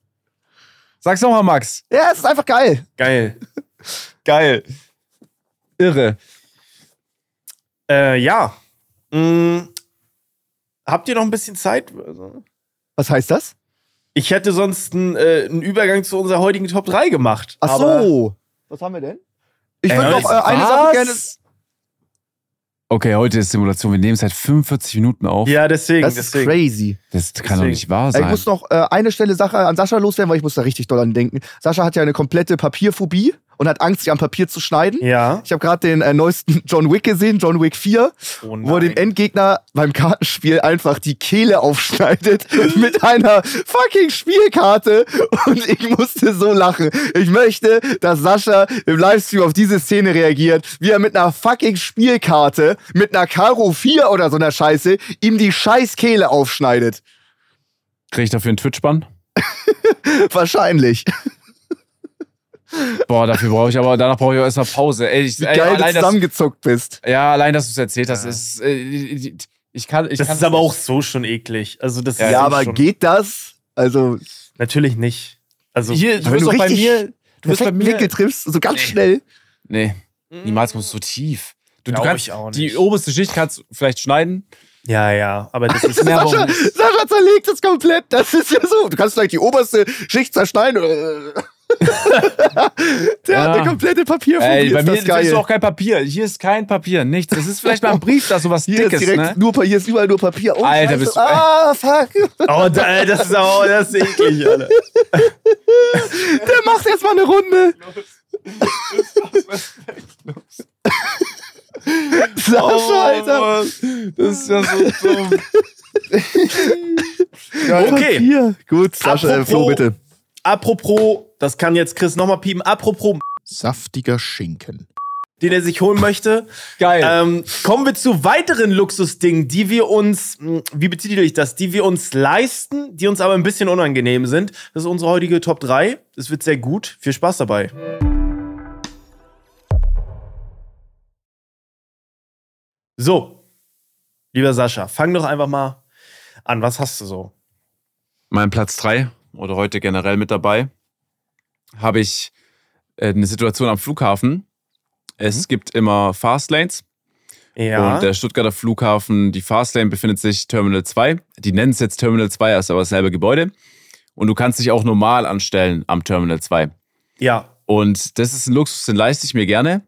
Sag's nochmal, Max. Ja, es ist einfach geil. Geil. Geil. Irre. Äh, ja. Mm, habt ihr noch ein bisschen Zeit? Also, Was heißt das? Ich hätte sonst einen, äh, einen Übergang zu unserer heutigen Top 3 gemacht. Ach aber- so. Was haben wir denn? Ich Äh, würde noch äh, eine was? Sache gerne. Okay, heute ist Simulation. Wir nehmen seit 45 Minuten auf. Ja, deswegen. Das ist deswegen. crazy. Das kann doch Deswegen. nicht wahr Ich sein. muss noch äh, eine Stelle Sache an Sascha loswerden, weil ich muss da richtig doll an denken. Sascha hat ja eine komplette Papierphobie und hat Angst, sich am Papier zu schneiden. Ja. Ich habe gerade den äh, neuesten John Wick gesehen, John Wick 4, Oh wo er dem. Endgegner beim Kartenspiel einfach die Kehle aufschneidet mit einer fucking Spielkarte. Und ich musste so lachen. Ich möchte, dass Sascha im Livestream auf diese Szene reagiert, wie er mit einer fucking Spielkarte, mit einer Karo 4 oder so einer Scheiße, ihm die scheiß Kehle aufschneidet. Krieg ich dafür einen Twitch-Bann? Wahrscheinlich. Boah, dafür brauche ich aber, danach brauche ich auch erstmal Pause. Ey, ich, Wie ey, geil du allein das, zusammengezuckt bist. ja, allein, dass du es erzählt hast, ist, äh, ich kann, ich Das kann ist aber auch so schon eklig. Also das Ja, ist Ja, so aber schon, geht das? Also, Natürlich nicht. Also Hier, du wenn bist du doch bei mir, du bist bei mir. Winkel triffst, so ganz Nee. schnell. Nee, niemals kommst du so tief. Du, du kannst ich auch die nicht. oberste Schicht kannst du vielleicht schneiden. ja, ja, aber das ist Ja, aber Sascha, Sascha zerlegt es komplett. Das ist ja so. Du kannst vielleicht die oberste Schicht zerschneiden. Oder Der Ja. hat eine komplette Papierfolie. Ey, bei ist mir das ist auch kein Papier. Hier ist kein Papier, nichts. Es ist vielleicht mal ein Brief, da sowas hier Dickes, ist direkt ne? nur hier ist überall nur Papier. Oh, Alter, Scheiße. bist du- Ah, fuck. Oh, da, das ist auch, das ist eklig, Alter. Der macht jetzt mal eine Runde. Sascha, Alter. Das ist ja so dumm. Okay. Papier. Gut, Sascha, Apropos- Flo, bitte. Apropos, das kann jetzt Chris nochmal piepen, apropos, Saftiger Schinken. den er sich holen möchte. Geil. Ähm, kommen wir zu weiteren Luxusdingen, die wir uns, wie betitel ich das, die wir uns leisten, die uns aber ein bisschen unangenehm sind. Das ist unsere heutige Top 3. Es wird sehr gut. Viel Spaß dabei. So, lieber Sascha, fang doch einfach mal an. Was hast du so? mein Platz 3 oder heute generell mit dabei, habe ich äh, eine Situation am Flughafen. Es gibt immer Fastlanes Ja. und der Stuttgarter Flughafen, die Fastlane befindet sich Terminal 2. Die nennen es jetzt Terminal 2, ist aber dasselbe Gebäude. Und du kannst dich auch normal anstellen am Terminal 2. ja. Und das ist ein Luxus, den leiste ich mir gerne.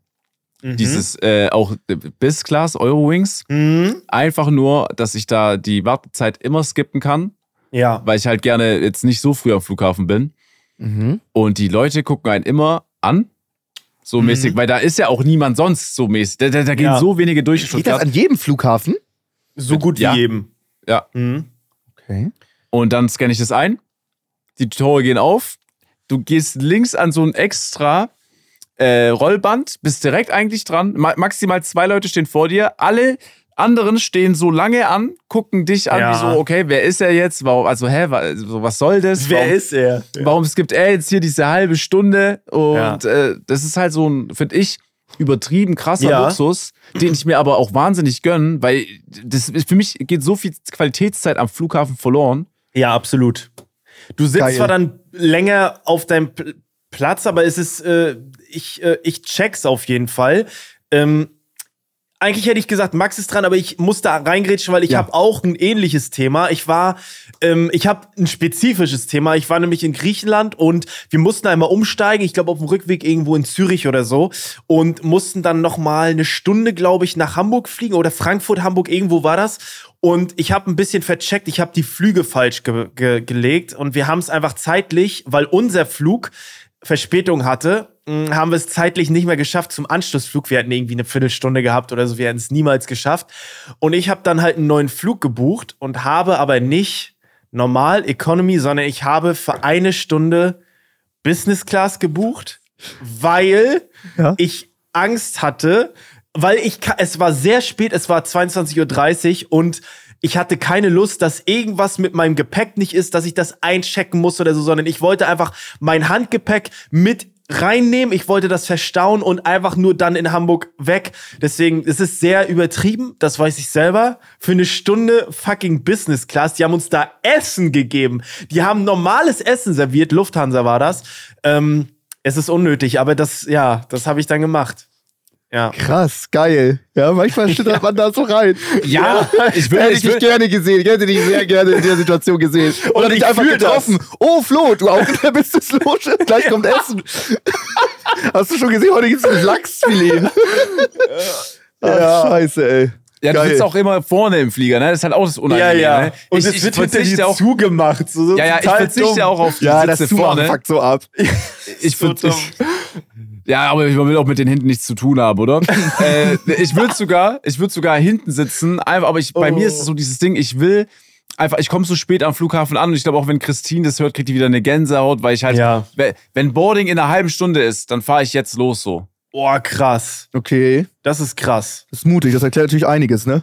Mhm. Dieses äh, auch Biz Class Eurowings. Mhm. Einfach nur, dass ich da die Wartezeit immer skippen kann, Ja. weil ich halt gerne jetzt nicht so früh am Flughafen bin. Mhm. Und die Leute gucken einen immer an. So Mhm. mäßig, weil da ist ja auch niemand sonst so mäßig. Da, da, da gehen Ja. so wenige durch. Geht das an jedem Flughafen? So gut wie Ja. jedem. Ja. Mhm. Okay. Und dann scanne ich das ein. Die Tore gehen auf. Du gehst links an so ein extra äh, Rollband, bist direkt eigentlich dran. Ma maximal zwei Leute stehen vor dir. Alle anderen stehen so lange an, gucken dich an, Ja. wie so, okay, wer ist er jetzt? Warum, also, hä, was soll das? Wer warum, ist er? warum skippt er jetzt hier diese halbe Stunde? Und Ja. äh, das ist halt so ein, finde ich, übertrieben krasser Ja. Luxus, den ich mir aber auch wahnsinnig gönne, weil das für mich geht so viel Qualitätszeit am Flughafen verloren. Ja, absolut. Du sitzt Geil. zwar dann länger auf deinem Pl Platz, aber es ist, äh, ich, äh, ich check's auf jeden Fall. Ähm, eigentlich hätte ich gesagt, Max ist dran, aber ich muss da reingrätschen, weil ich Ja. habe auch ein ähnliches Thema. Ich war, ähm, ich habe ein spezifisches Thema. Ich war nämlich in Griechenland und wir mussten einmal umsteigen. Ich glaube auf dem Rückweg irgendwo in Zürich oder so und mussten dann noch mal eine Stunde, glaube ich, nach Hamburg fliegen oder Frankfurt, Hamburg. Irgendwo war das. Und ich habe ein bisschen vercheckt. Ich habe die Flüge falsch ge ge gelegt und wir haben es einfach zeitlich, weil unser Flug Verspätung hatte, haben wir es zeitlich nicht mehr geschafft zum Anschlussflug. Wir hatten irgendwie eine Viertelstunde gehabt oder so, wir hätten es niemals geschafft. Und ich habe dann halt einen neuen Flug gebucht und habe aber nicht normal Economy, sondern ich habe für eine Stunde Business Class gebucht, weil Ja. ich Angst hatte, weil ich es war sehr spät, es war 22:30 Uhr und ich hatte keine Lust, dass irgendwas mit meinem Gepäck nicht ist, dass ich das einchecken muss oder so, sondern ich wollte einfach mein Handgepäck mit reinnehmen. Ich wollte das verstauen und einfach nur dann in Hamburg weg. Deswegen, es ist sehr übertrieben, das weiß ich selber. Für eine Stunde fucking Business Class. Die haben uns da Essen gegeben. Die haben normales Essen serviert. Lufthansa war das. Ähm, es ist unnötig, aber das, ja, das habe ich dann gemacht. Ja. Krass, geil. Ja, manchmal schüttert man da so rein. Ja, ich ich ich dich will, gerne gesehen. Ich hätte dich sehr gerne in der Situation gesehen. Oder Und dich ich einfach fühl das. getroffen. Oh, Flo, du auch der Business-Loge. Gleich kommt Essen. Hast du schon gesehen, heute gibt es ein Lachsfilet. Ja. Scheiße, ey. Ja, du Geil. sitzt auch immer vorne im Flieger, ne? Das ist halt auch das Unangenehme. Ne? Und ich, es ich wird hinter dir auch, zugemacht. So, so ja, ja, ich verzichte dumm. auch auf die Ja, das Sitze Zumachen vorne. fuckt so ab. Ich So würde dumm. Ja, aber man will auch mit den hinten nichts zu tun haben, oder? äh, ich würde sogar, ich würde sogar hinten sitzen, einfach, aber ich, bei Oh. mir ist es so dieses Ding, ich will einfach, ich komme so spät am Flughafen an und ich glaube auch, wenn Christine das hört, kriegt die wieder eine Gänsehaut, weil ich halt, Ja. we- wenn Boarding in einer halben Stunde ist, dann fahre ich jetzt los so. Boah, krass. Okay, Das ist krass. das ist mutig. Das erklärt natürlich einiges, ne?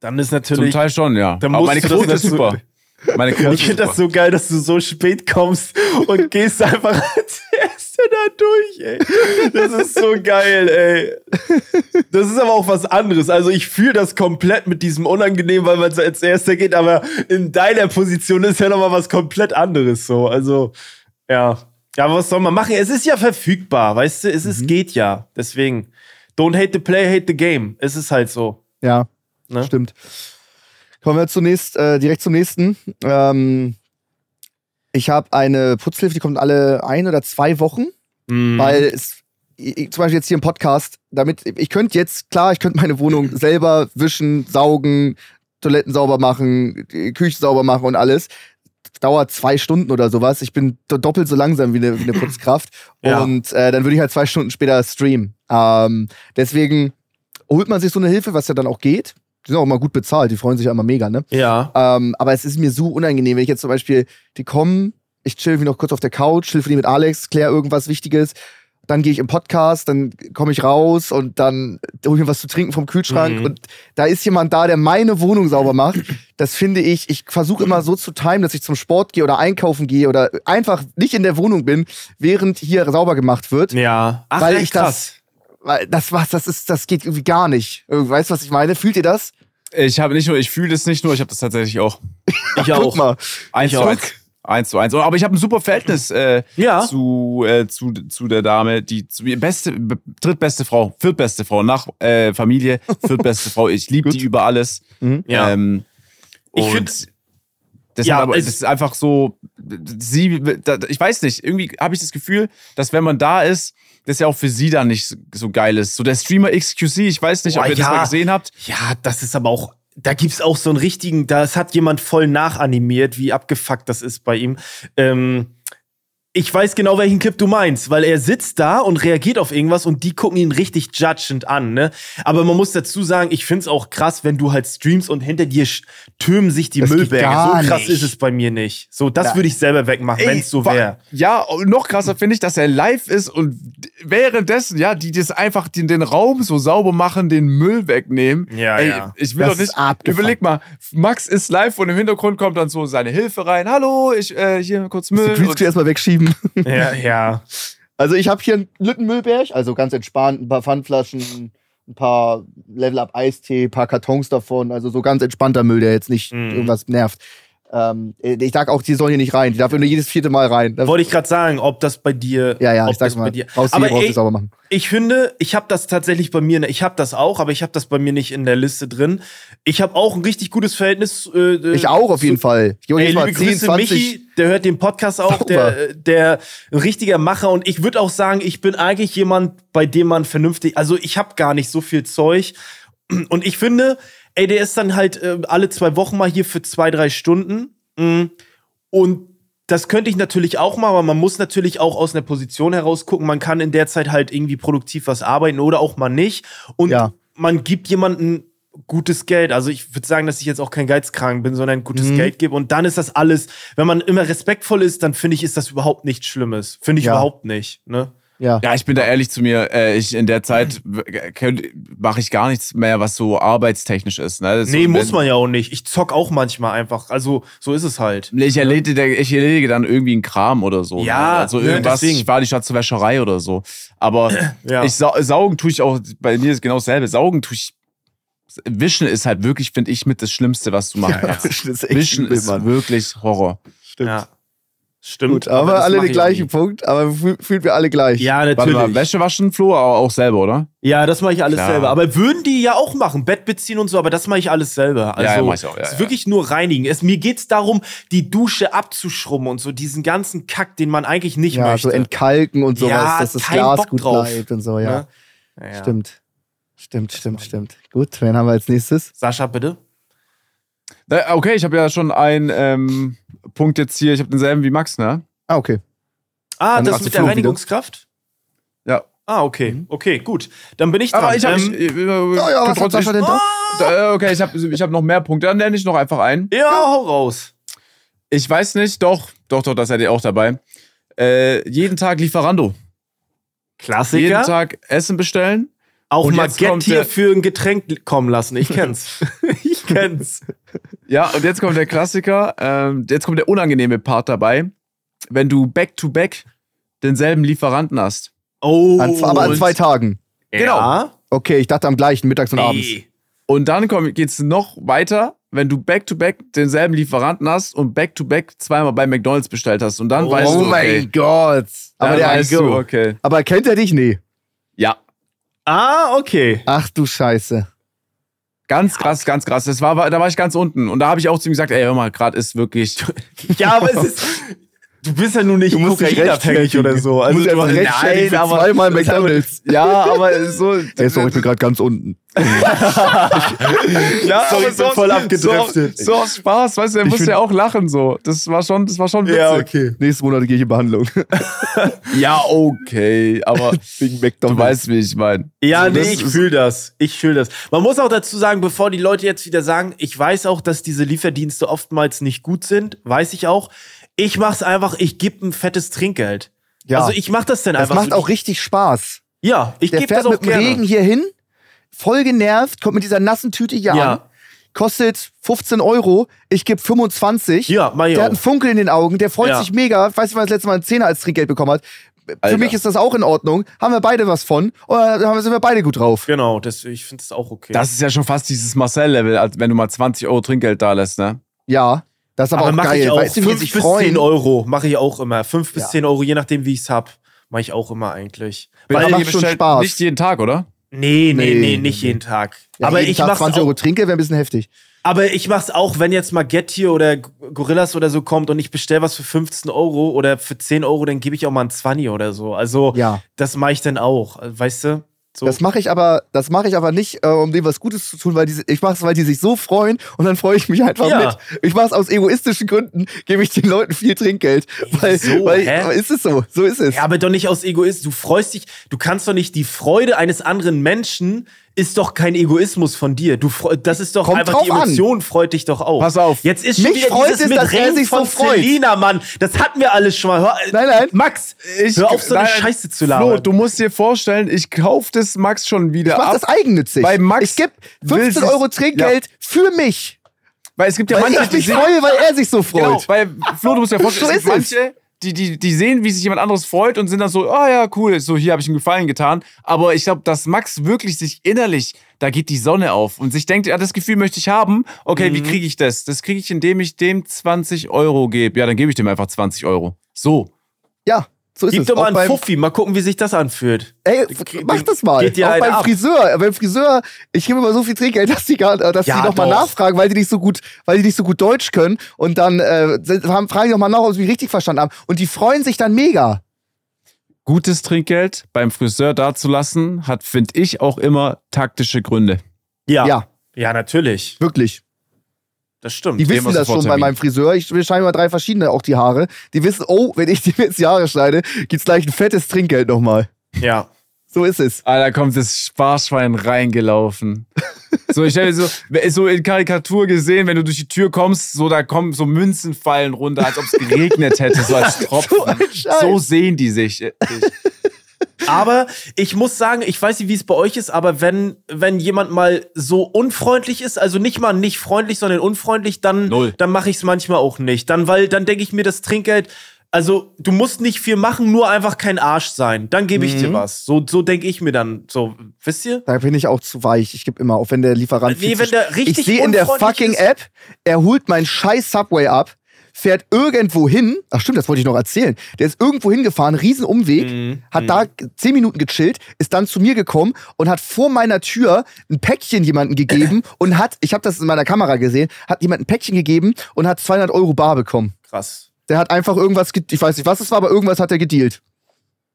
Dann ist Zum natürlich. Teil schon, ja. Dann Aber meine Quote ist super. Meine Quote Ich finde das so geil, dass du so spät kommst und gehst einfach als Erster da durch, ey. Das ist so geil, ey. Das ist aber auch was anderes. Also ich fühle das komplett mit diesem Unangenehm, weil man so als Erster geht, aber in deiner Position ist ja nochmal was komplett anderes so. Also, ja. Ja, aber was soll man machen? Es ist ja verfügbar, weißt du? Es ist, geht ja. Deswegen, don't hate the play, hate the game. Es ist halt so. Ja, Ne? stimmt. Kommen wir zunächst äh, direkt zum nächsten. Ähm, ich habe eine Putzhilfe, die kommt alle ein oder zwei Wochen, Mhm. weil es ich, zum Beispiel jetzt hier im Podcast, damit ich könnte jetzt klar, ich könnte meine Wohnung selber wischen, saugen, Toiletten sauber machen, Küche sauber machen und alles. Dauert zwei Stunden oder sowas. Ich bin do- doppelt so langsam wie eine, wie eine Putzkraft. Ja. Und äh, dann würde ich halt zwei Stunden später streamen. Ähm, deswegen holt man sich so eine Hilfe, was ja dann auch geht. Die sind auch immer gut bezahlt, die freuen sich ja immer mega, ne? Ja. Ähm, aber es ist mir so unangenehm, wenn ich jetzt zum Beispiel, die kommen, ich chill wie noch kurz auf der Couch, chill die mit Alex, klär irgendwas Wichtiges, dann gehe ich im Podcast, dann komme ich raus und dann hole ich mir was zu trinken vom Kühlschrank Mhm. und da ist jemand da, der meine Wohnung sauber macht. Das finde ich, ich versuche immer so zu timen, dass ich zum Sport gehe oder einkaufen gehe oder einfach nicht in der Wohnung bin, während hier sauber gemacht wird. Ja. Ach, Weil ich das- Weil das was, das ist, das geht irgendwie gar nicht. Weißt du, was ich meine? Fühlt ihr das? Ich habe nicht nur, ich fühle das nicht nur, ich habe das tatsächlich auch. Ich Guck auch. mal. Eins Ich zu auch. Eins. Zu eins. Aber ich habe ein super Verhältnis äh, Ja. zu, äh, zu, zu der Dame, die zu mir beste, drittbeste Frau, viertbeste Frau nach äh, Familie, viertbeste Frau. Ich liebe die über alles. Ja. Ähm, Ich und find- das, Ja, aber, es- das ist einfach so, sie, da- ich weiß nicht, irgendwie habe ich das Gefühl, dass wenn man da ist, das ja auch für sie dann nicht so- geil ist. So der Streamer XQC, ich weiß nicht, ob Boah, ihr das ja. mal gesehen habt. Ja, das ist aber auch. Da gibt's auch so einen richtigen, das hat jemand voll nachanimiert, wie abgefuckt das ist bei ihm. Ähm, ich weiß genau, welchen Clip du meinst, weil er sitzt da und reagiert auf irgendwas und die gucken ihn richtig judgend an, ne? Aber man muss dazu sagen, ich find's auch krass, wenn du halt streamst und hinter dir türmen sich die Das Müllberge. So krass nicht. ist es bei mir nicht. So, das würde ich selber wegmachen, Ey, wenn's so wäre. Ja, noch krasser finde ich, dass er live ist und währenddessen, ja, die das einfach den, den Raum so sauber machen, den Müll wegnehmen. Ja, Ey, ja. Ich will Das doch nicht. Überleg mal, Max ist live und im Hintergrund kommt dann so seine Hilfe rein. Hallo, ich äh, hier kurz Müll. Und, erstmal wegschieben. Ja, ja. Also ich habe hier einen Lüttenmüllberg, also ganz entspannt, ein paar Pfandflaschen, ein paar Level-Up-Eistee, ein paar Kartons davon, also so ganz entspannter Müll, der jetzt nicht Mhm. irgendwas nervt. Ähm, ich sag auch, die sollen hier nicht rein. Die darf nur jedes vierte Mal rein. Wollte ich gerade sagen, ob das bei dir. ja, ja, ich sag das mal. du Aber hier, du sauber machen. Ich finde, ich habe das tatsächlich bei mir, ich habe das auch, aber ich habe das bei mir nicht in der Liste drin. Ich habe auch ein richtig gutes Verhältnis. Äh, Ich auch auf jeden Fall. Ich Ey, jedes Mal liebe 10, Grüße, 20. Michi, der hört den Podcast auch, Sauber. der, der ein richtiger Macher und ich würde auch sagen, ich bin eigentlich jemand, bei dem man vernünftig, also ich habe gar nicht so viel Zeug und ich finde, ey, der ist dann halt äh, alle zwei Wochen mal hier für zwei, drei Stunden mm, und das könnte ich natürlich auch mal, aber man muss natürlich auch aus einer Position heraus gucken. Man kann in der Zeit halt irgendwie produktiv was arbeiten oder auch mal nicht. Und Ja. man gibt jemandem gutes Geld. Also ich würde sagen, dass ich jetzt auch kein Geizkragen bin, sondern gutes Mhm. Geld gebe. Und dann ist das alles, wenn man immer respektvoll ist, dann finde ich, ist das überhaupt nichts Schlimmes. Finde ich Ja. überhaupt nicht. Ne? Ja. ja, ich bin da ehrlich zu mir. Äh, ich in der Zeit mache ich gar nichts mehr, was so arbeitstechnisch ist. Ne? Das ist Nee, so, muss man ja auch nicht. Ich zock auch manchmal einfach. Also so ist es halt. Ich erledige, ich erledige dann irgendwie einen Kram oder so. Ja, ne? also ne, irgendwas. deswegen. Ich fahre die Stadt zur Wäscherei oder so. Aber Ja. ich sau saugen tue ich auch, bei mir ist genau dasselbe. Saugen tue ich. Wischen ist halt wirklich, finde ich, mit das Schlimmste, was du machen kannst. Das ist echt Wischen ist wirklich Horror. Stimmt. Ja. Stimmt. Gut, aber, alle den gleichen. Punkt, aber fühl, fühlen wir alle gleich. Ja, Warte natürlich. mal, Wäsche waschen, Flo, aber auch selber, oder? Ja, das mache ich alles Klar. selber. Aber würden die ja auch machen, Bett beziehen und so, aber das mache ich alles selber. Also Ja, ja, mach ich auch, ja, es ist ja. wirklich nur reinigen. Es, mir geht's darum, die Dusche abzuschrubben und so, diesen ganzen Kack, den man eigentlich nicht ja, möchte. so entkalken und sowas, Ja, dass das Glas Bock gut drauf. bleibt und so, ja. Ne? Ja, ja. Stimmt. Stimmt, stimmt, stimmt. Gut, wen haben wir als nächstes? Sascha, bitte. Okay, ich habe ja schon einen ähm, Punkt jetzt hier. Ich habe denselben wie Max, ne? Ah, okay. Ah, Dann das mit der Flo wieder. Reinigungskraft? Ja. Ah, okay. Okay, gut. Dann bin ich dran. Aber ich habe. Ähm, ich, äh, Oh ja, was hat trotzdem- denn da? Äh, Okay, ich habe ich hab noch mehr Punkte. Dann nenne ich noch einfach einen. ja, hau raus. Ich weiß nicht, doch, doch, doch, das seid ihr auch dabei. Äh, jeden Tag Lieferando. Klassiker. Jeden Tag Essen bestellen. Auch Und mal Get hier für ein Getränk kommen lassen. Ich kenn's. ich kenn's. Ja, und jetzt kommt der Klassiker. Ähm, jetzt kommt der unangenehme Part dabei. Wenn du back-to-back denselben Lieferanten hast. Oh. An, aber an zwei Tagen. Ja. Okay, ich dachte am gleichen, mittags und abends. Nee. Und dann komm, geht's noch weiter, wenn du back-to-back denselben Lieferanten hast und back-to-back zweimal bei McDonalds bestellt hast. Und dann Oh weißt Oh du, okay, mein Gott. Aber, der, weißt du, okay. aber kennt er dich? Nee. Ja, Ah, okay. Ach du Scheiße. ganz krass, ganz krass. Das war, da war ich ganz unten. Und da habe ich auch zu ihm gesagt, ey, hör mal, gerade ist wirklich... Ja, aber es ist. Du bist ja nun nicht Du kokainabhängig oder so. Also du musst du, einfach rechtfertigen für aber- zweimal McDonalds. Ja, aber so... Ey, sorry, ich bin gerade ganz unten. Ja, Sorry, aber ich bin voll abgedriftet. So, so aus Spaß, weißt du, er Ich musste ja auch lachen so. Das war schon, das war schon witzig. Ja, okay. Nächsten Monat gehe ich in Behandlung. Ja, okay, aber Wegen du McDonalds. weißt, wie ich meine. Ja, nee, Das ich fühle das. Ich fühle das. Man muss auch dazu sagen, bevor die Leute jetzt wieder sagen, ich weiß auch, dass diese Lieferdienste oftmals nicht gut sind, weiß ich auch. Ich mach's einfach, ich gebe ein fettes Trinkgeld. Ja. Also ich mach das dann das einfach. macht so. auch richtig Spaß. Ja, ich Der gebe das fährt auch mit dem gerne. Regen hier hin, voll genervt, kommt mit dieser nassen Tüte hier Ja. an, kostet 15 Euro, ich gebe 25. Ja, mach ich Der hat auch. einen Funkel in den Augen, der freut Ja. sich mega. Weiß nicht, wann das letzte Mal einen Zehner als Trinkgeld bekommen hat. Für Alter. mich ist das auch in Ordnung. Haben wir beide was von. Oder haben- sind wir beide gut drauf. Genau, das, ich finde es auch okay. Das ist ja schon fast dieses Marcel-Level, als wenn du mal 20 Euro Trinkgeld da lässt, ne? Ja, das ist aber, aber auch mache geil. ich auch weißt du, wie die 5 sich bis freuen? 10 Euro, mache ich auch immer. 5 bis Ja. 10 Euro, je nachdem, wie ich es hab. Mache ich auch immer eigentlich. Weil Weil, macht schon Spaß. Nicht jeden Tag, oder? nee, nee, Nee, nicht jeden Tag. Ja, aber jeden ich Tag mach's 20 auch, Euro Trinkgeld wäre ein bisschen heftig. Aber ich mach's auch, wenn jetzt mal Get hier oder Gorillas oder so kommt und ich bestell was für 15 Euro oder für 10 Euro, dann gebe ich auch mal ein 20 oder so. Also, Ja. das mache ich dann auch. Weißt du? So. Das mache ich aber, das mache ich aber nicht, äh, um denen was Gutes zu tun, weil die, ich mache es, weil die sich so freuen und dann freue ich mich einfach Ja. mit. Ich mache es aus egoistischen Gründen, gebe ich den Leuten viel Trinkgeld, weil, wieso? weil Hä? ist es so, so ist es. ja, aber doch nicht aus Egoismus. Du freust dich, du kannst doch nicht die Freude eines anderen Menschen ist doch kein Egoismus von dir. Du freu- das ist doch Kommt einfach die drauf an. Emotion freut dich doch auch. Pass auf. Jetzt ist schon Mich wieder freut dieses es, mit dass er Ring sich so von freut. Selina, Mann. Das hatten wir alles schon mal. Hör, Nein, nein. Max, Ich, hör auf so eine nein, Scheiße zu Flo, labern. du musst dir vorstellen, ich kauf das Max schon wieder ich mache ab. das eigennützig. Bei Max ich gebe will 15 sie's- Euro Trinkgeld für mich, weil es gibt ja weil manche, ich die mich freue, weil er sich so freut. Genau, weil Flo, du musst dir vorstellen, So es gibt manche, die, die, die sehen, wie sich jemand anderes freut und sind dann so, ah ja, cool, so hier habe ich ihm Gefallen getan. Aber ich glaube, dass Max wirklich sich innerlich, da geht die Sonne auf und sich denkt, ja, das Gefühl möchte ich haben. Okay, Mhm. wie kriege ich das? Das kriege ich, indem ich dem 20 Euro gebe. Ja, dann gebe ich dem einfach 20 Euro. So. Ja, so ist Gib es. doch mal einen Fuffi, mal gucken, wie sich das anfühlt. Ey, mach das mal. geht dir auch beim ab. Friseur. Beim Friseur, ich gebe immer so viel Trinkgeld, dass die, gar, dass Ja, die nochmal nachfragen, weil die nicht so gut, weil die nicht so gut Deutsch können. Und dann äh, fragen die nochmal nach, ob sie mich richtig verstanden haben. Und die freuen sich dann mega. Gutes Trinkgeld beim Friseur dazulassen, hat, finde ich, auch immer taktische Gründe. Ja. Ja. Ja, natürlich. Wirklich. Das stimmt. Die wissen das schon bei meinem Friseur. Ich wir schneiden mal drei verschiedene, auch die Haare. Die wissen, oh, wenn ich dir jetzt die Haare schneide, gibt's gleich ein fettes Trinkgeld nochmal. Ja. So ist es. Ah, da kommt das Sparschwein reingelaufen. So, ich hätte so, so in Karikatur gesehen, wenn du durch die Tür kommst, so da kommen so Münzen fallen runter, als ob es geregnet hätte, so als Tropfen. So. So sehen die sich. Aber ich muss sagen, ich weiß nicht, wie es bei euch ist, aber wenn, wenn jemand mal so unfreundlich ist, also nicht mal nicht freundlich, sondern unfreundlich, dann, Null. dann mache ich es manchmal auch nicht. Dann, weil dann denke ich mir, das Trinkgeld, also du musst nicht viel machen, nur einfach kein Arsch sein. Dann gebe ich dir was. So, so denke ich mir dann. So, wisst ihr? Da bin ich auch zu weich. Ich gebe immer, auch wenn der Lieferant. Nee, viel wenn der richtig Ich sehe in der fucking ist. App, er holt mein scheiß Subway ab, fährt irgendwo hin. Ach stimmt, das wollte ich noch erzählen. Der ist irgendwo hingefahren, riesen Umweg, Mhm. hat da zehn Minuten gechillt, ist dann zu mir gekommen und hat vor meiner Tür ein Päckchen jemanden gegeben und hat, ich habe das in meiner Kamera gesehen, hat jemand ein Päckchen gegeben und hat 200 Euro bar bekommen. Krass. Der hat einfach irgendwas, ge- ich weiß nicht, was es war, aber irgendwas hat er gedealt.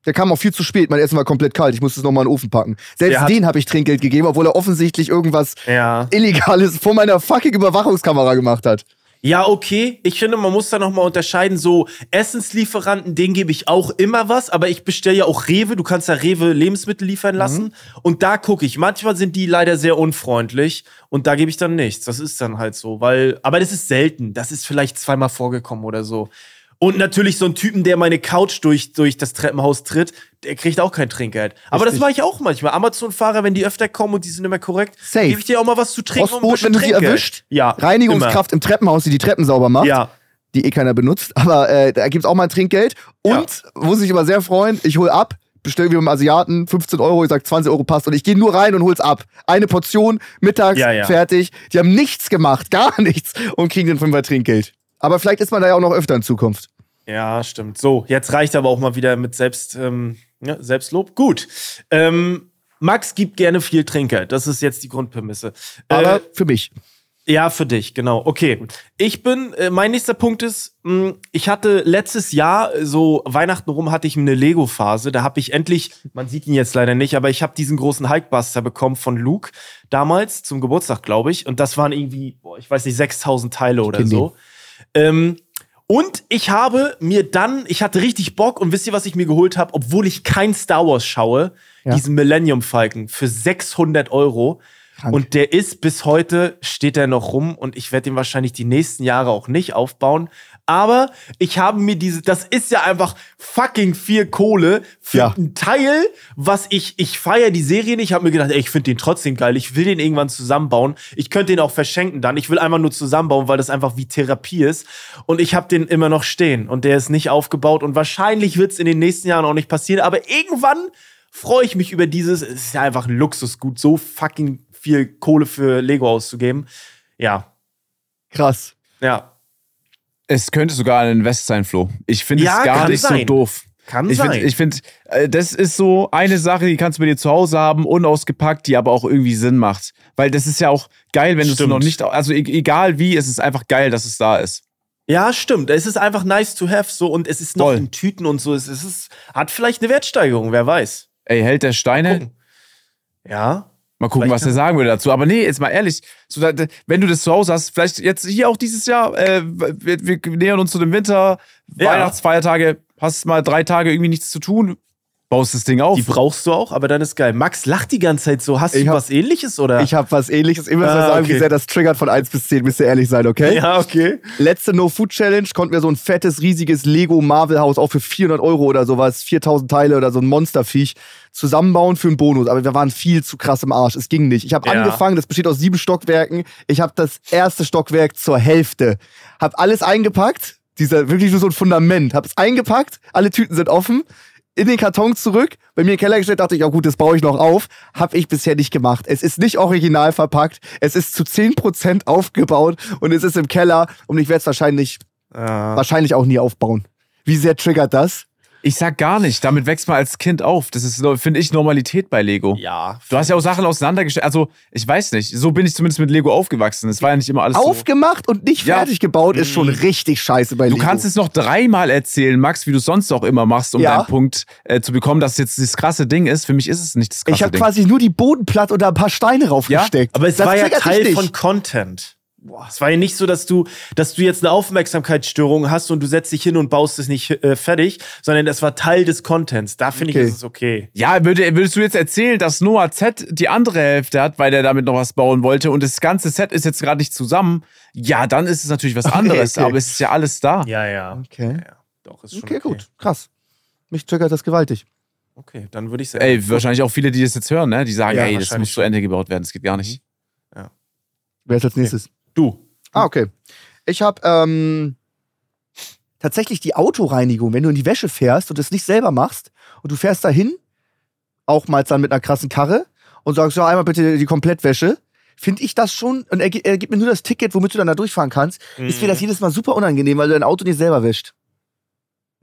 Der kam auch viel zu spät. Mein Essen war komplett kalt. Ich musste es nochmal in den Ofen packen. Selbst den habe ich Trinkgeld gegeben, obwohl er offensichtlich irgendwas Ja. Illegales vor meiner fucking Überwachungskamera gemacht hat. Ja, okay. Ich finde, man muss da nochmal unterscheiden. So, Essenslieferanten, denen gebe ich auch immer was, aber ich bestelle ja auch Rewe. Du kannst ja Rewe Lebensmittel liefern lassen. Und da gucke ich. Manchmal sind die leider sehr unfreundlich und da gebe ich dann nichts. Das ist dann halt so, weil, aber das ist selten. Das ist vielleicht zweimal vorgekommen oder so. Und natürlich so ein Typen, der meine Couch durch, durch das Treppenhaus tritt, der kriegt auch kein Trinkgeld. Aber das Richtig. mache ich auch manchmal. Amazon-Fahrer, wenn die öfter kommen und die sind immer korrekt, Safe. gebe ich dir auch mal was zu trinken und ein Postboten, wenn du sie Trinkgeld. erwischt. Ja. Reinigungskraft im Treppenhaus, die die Treppen sauber macht. Immer. Ja. die eh keiner benutzt. Aber äh, da gibt's auch mal ein Trinkgeld. Und, muss ich immer sehr freuen, ich hol ab, bestelle wie beim Asiaten, 15 Euro, ich sag 20 Euro passt. Und ich gehe nur rein und hol's ab. Eine Portion, mittags, Ja, ja. fertig. Die haben nichts gemacht, gar nichts. Und kriegen den Fünfer Trinkgeld. Aber vielleicht ist man da ja auch noch öfter in Zukunft. Ja, stimmt. So, jetzt reicht aber auch mal wieder mit Selbst, ähm, ja, Selbstlob. Gut. Ähm, Max gibt gerne viel Trinkgeld. Das ist jetzt die Grundprämisse. Aber äh, für mich. ja, für dich, genau. Okay. Ich bin, äh, mein nächster Punkt ist, mh, ich hatte letztes Jahr, äh, so Weihnachten rum, hatte ich eine Lego-Phase. Da habe ich endlich, man sieht ihn jetzt leider nicht, aber ich habe diesen großen Hulkbuster bekommen von Luke damals zum Geburtstag, glaube ich. Und das waren irgendwie, boah, ich weiß nicht, 6000 Teile oder so. Ähm, und ich habe mir dann, ich hatte richtig Bock und wisst ihr, was ich mir geholt habe, obwohl ich kein Star Wars schaue, Ja. diesen Millennium Falcon für 600 Euro. Krank. Und der ist bis heute, steht er noch rum und ich werde den wahrscheinlich die nächsten Jahre auch nicht aufbauen. Aber ich habe mir diese, das ist ja einfach fucking viel Kohle für Ja. ein Teil, was ich, ich feiere die Serie nicht. Ich habe mir gedacht, ey, ich finde den trotzdem geil. Ich will den irgendwann zusammenbauen. Ich könnte den auch verschenken dann. Ich will einfach nur zusammenbauen, weil das einfach wie Therapie ist. Und ich habe den immer noch stehen und der ist nicht aufgebaut und wahrscheinlich wird es in den nächsten Jahren auch nicht passieren. Aber irgendwann freue ich mich über dieses. Es ist ja einfach ein Luxusgut, so fucking viel Kohle für Lego auszugeben. Ja, Krass. ja. Es könnte sogar ein Invest sein, Flo. Ich finde Ja, es gar nicht so sein. doof. Kann Ich sein. finde, ich find, äh, das ist so eine Sache, die kannst du bei dir zu Hause haben, unausgepackt, die aber auch irgendwie Sinn macht. Weil das ist ja auch geil, wenn du es noch nicht, also e egal wie, es ist einfach geil, dass es da ist. Ja, stimmt. Es ist einfach nice to have so und es ist noch Voll. in Tüten und so. Es ist, hat vielleicht eine Wertsteigerung, wer weiß. Ey, hält der Steine? Ja. Mal gucken, Vielleicht was er sagen würde dazu. Aber nee, jetzt mal ehrlich, so, wenn du das zu Hause hast, vielleicht jetzt hier auch dieses Jahr, äh, wir, wir nähern uns zu dem Winter, Ja. Weihnachtsfeiertage, hast mal drei Tage irgendwie nichts zu tun, baust das Ding auf. Die brauchst du auch, aber dann ist geil. Max lacht die ganze Zeit so. Hast Ich du hab- was ähnliches oder? Ich habe was ähnliches. Immer Ah, sagen, okay. wie sehr das triggert von 1 bis 10, müsst ihr ehrlich sein, okay? ja, okay. Letzte No Food Challenge konnten wir so ein fettes, riesiges Lego Marvel Haus auch für 400 Euro oder sowas, 4000 Teile oder so ein Monsterviech zusammenbauen für einen Bonus. Aber wir waren viel zu krass im Arsch. Es ging nicht. Ich habe Ja. angefangen, das besteht aus sieben Stockwerken. Ich habe das erste Stockwerk zur Hälfte. Hab alles eingepackt. Dieser, wirklich nur so ein Fundament. Hab's eingepackt. Alle Tüten sind offen. In den Karton zurück. Bei mir im Keller gestellt, dachte ich, ja gut, das baue ich noch auf. Hab ich bisher nicht gemacht. Es ist nicht original verpackt. Es ist zu 10% aufgebaut und es ist im Keller und ich werde es wahrscheinlich Ja. wahrscheinlich auch nie aufbauen. Wie sehr triggert das? Ich sag gar nicht, damit wächst man als Kind auf. Das ist, finde ich, Normalität bei Lego. ja. Du hast ja auch Sachen auseinandergestellt. Also, ich weiß nicht. So bin ich zumindest mit Lego aufgewachsen. Es war ja nicht immer alles so. Aufgemacht und nicht Ja. fertig gebaut ist schon richtig scheiße bei Du Lego. kannst es noch dreimal erzählen, Max, wie du es sonst auch immer machst, um Ja. deinen Punkt äh, zu bekommen, dass es jetzt das krasse Ding ist. Für mich ist es nicht das krasse ich habe Ding. quasi nur die Bodenplatte und da ein paar Steine raufgesteckt. Aber es Das war ja Teil von Content. Es war ja nicht so, dass du, dass du jetzt eine Aufmerksamkeitsstörung hast und du setzt dich hin und baust es nicht äh, fertig, sondern das war Teil des Contents. Da finde Okay. ich, ist es okay. Ja, würde, würdest du jetzt erzählen, dass Noah Z die andere Hälfte hat, weil er damit noch was bauen wollte und das ganze Set ist jetzt gerade nicht zusammen? Ja, dann ist es natürlich was anderes, okay. aber es ist ja alles da. Ja, ja. Okay. ja. Doch, ist schon Okay, gut. Krass. Mich triggert das gewaltig. Okay, dann würde ich sagen. Ey, wahrscheinlich auch viele, die das jetzt hören, ne? Die sagen, Ja, ey, das muss zu Ende gebaut werden, das geht gar nicht. Wer ist als nächstes? Du. Ah, okay. Ich habe ähm, tatsächlich die Autoreinigung, wenn du in die Wäsche fährst und es nicht selber machst und du fährst dahin, auch mal dann mit einer krassen Karre und sagst, ja, einmal bitte die Komplettwäsche, finde ich das schon, und er, er gibt mir nur das Ticket, womit du dann da durchfahren kannst, ist mir das jedes Mal super unangenehm, weil du dein Auto nicht selber wäscht.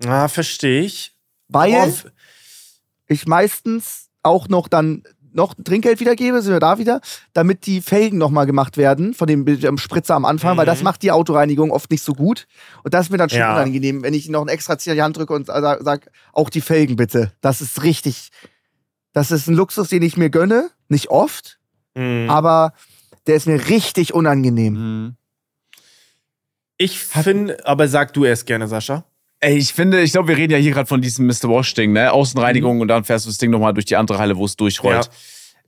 Ah, verstehe ich. Weil Oh, ich meistens auch noch dann noch Trinkgeld wiedergebe, sind wir da wieder, damit die Felgen nochmal gemacht werden von dem Spritzer am Anfang, weil das macht die Autoreinigung oft nicht so gut. Und das ist mir dann schon Ja. unangenehm, wenn ich noch ein extra Ziel in die Hand drücke und sage, sag, auch die Felgen bitte. Das ist richtig, das ist ein Luxus, den ich mir gönne. Nicht oft, Mhm. aber der ist mir richtig unangenehm. Mhm. Ich finde, aber sag du erst gerne, Sascha. Ey, ich finde, ich glaube, wir reden ja hier gerade von diesem Mr. Wash-Ding, ne? Außenreinigung und dann fährst du das Ding nochmal durch die andere Halle, wo es durchrollt. Ja.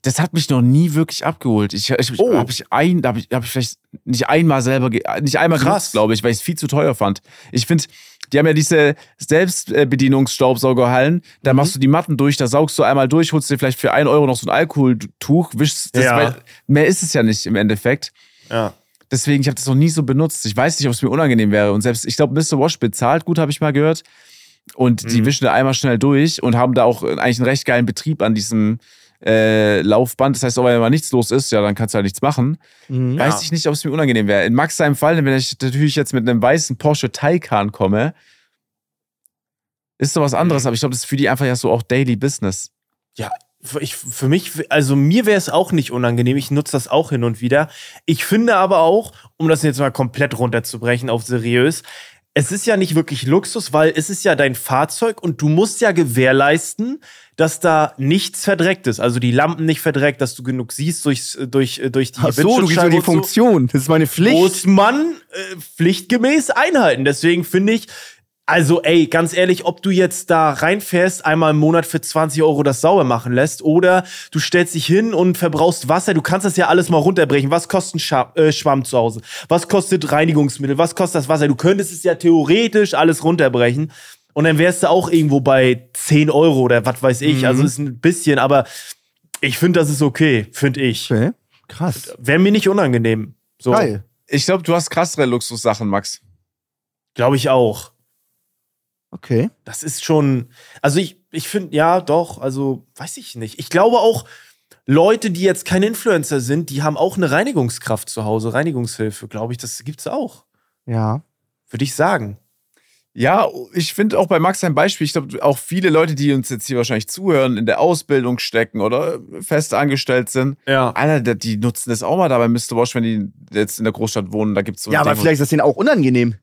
Das hat mich noch nie wirklich abgeholt. Ich, ich, Oh. habe ich ein, habe ich, hab ich vielleicht nicht einmal selber, nicht einmal Krass. glaube ich, weil ich es viel zu teuer fand. Ich finde, die haben ja diese Selbstbedienungsstaubsaugerhallen. Da machst du die Matten durch, da saugst du einmal durch, holst dir vielleicht für 1 Euro noch so ein Alkoholtuch, wischst das, Ja. mehr ist es ja nicht im Endeffekt. Ja. Deswegen, ich habe das noch nie so benutzt. Ich weiß nicht, ob es mir unangenehm wäre. Und selbst, ich glaube, Mr. Wash bezahlt gut, habe ich mal gehört. Und die Mhm. wischen da einmal schnell durch und haben da auch eigentlich einen recht geilen Betrieb an diesem äh, Laufband. Das heißt, auch wenn mal nichts los ist, ja, dann kannst du halt nichts machen. Mhm. Weiß ich nicht, ob es mir unangenehm wäre. In Max seinem Fall, wenn ich natürlich jetzt mit einem weißen Porsche Taycan komme, ist so was anderes. Aber ich glaube, das ist für die einfach ja so auch Daily Business. Für, ich, für mich, also mir wäre es auch nicht unangenehm. Ich nutze das auch hin und wieder. Ich finde aber auch, um das jetzt mal komplett runterzubrechen auf seriös, es ist ja nicht wirklich Luxus, weil es ist ja dein Fahrzeug und du musst ja gewährleisten, dass da nichts verdreckt ist. Also die Lampen nicht verdreckt, dass du genug siehst durch, durch, durch die Ach so, du über Windschutzscheibe die. Funktion. Das ist meine Pflicht. muss man äh, pflichtgemäß einhalten. Deswegen finde ich, also ey, ganz ehrlich, ob du jetzt da reinfährst, einmal im Monat für 20 Euro das sauber machen lässt oder du stellst dich hin und verbrauchst Wasser, du kannst das ja alles mal runterbrechen. Was kostet ein äh, Schwamm zu Hause? Was kostet Reinigungsmittel? Was kostet das Wasser? Du könntest es ja theoretisch alles runterbrechen. Und dann wärst du auch irgendwo bei 10 Euro oder was weiß ich. Also ist ein bisschen, aber ich finde, das ist okay, finde ich. Okay. Krass. Wäre mir nicht unangenehm. So. Geil. Ich glaube, du hast krassere Luxussachen, Max. Glaube ich auch. Okay. Das ist schon. Also ich, ich finde, ja, doch, also weiß ich nicht. Ich glaube auch, Leute, die jetzt keine Influencer sind, die haben auch eine Reinigungskraft zu Hause, Reinigungshilfe, glaube ich, das gibt's auch. Ja. Würde ich sagen. Ja, ich finde auch bei Max ein Beispiel. Ich glaube, auch viele Leute, die uns jetzt hier wahrscheinlich zuhören, in der Ausbildung stecken oder fest angestellt sind, Ja. Alter, die nutzen das auch mal da bei Mr. Wash, wenn die jetzt in der Großstadt wohnen. Da gibt's so ja, aber Ding, vielleicht ist das denen auch unangenehm.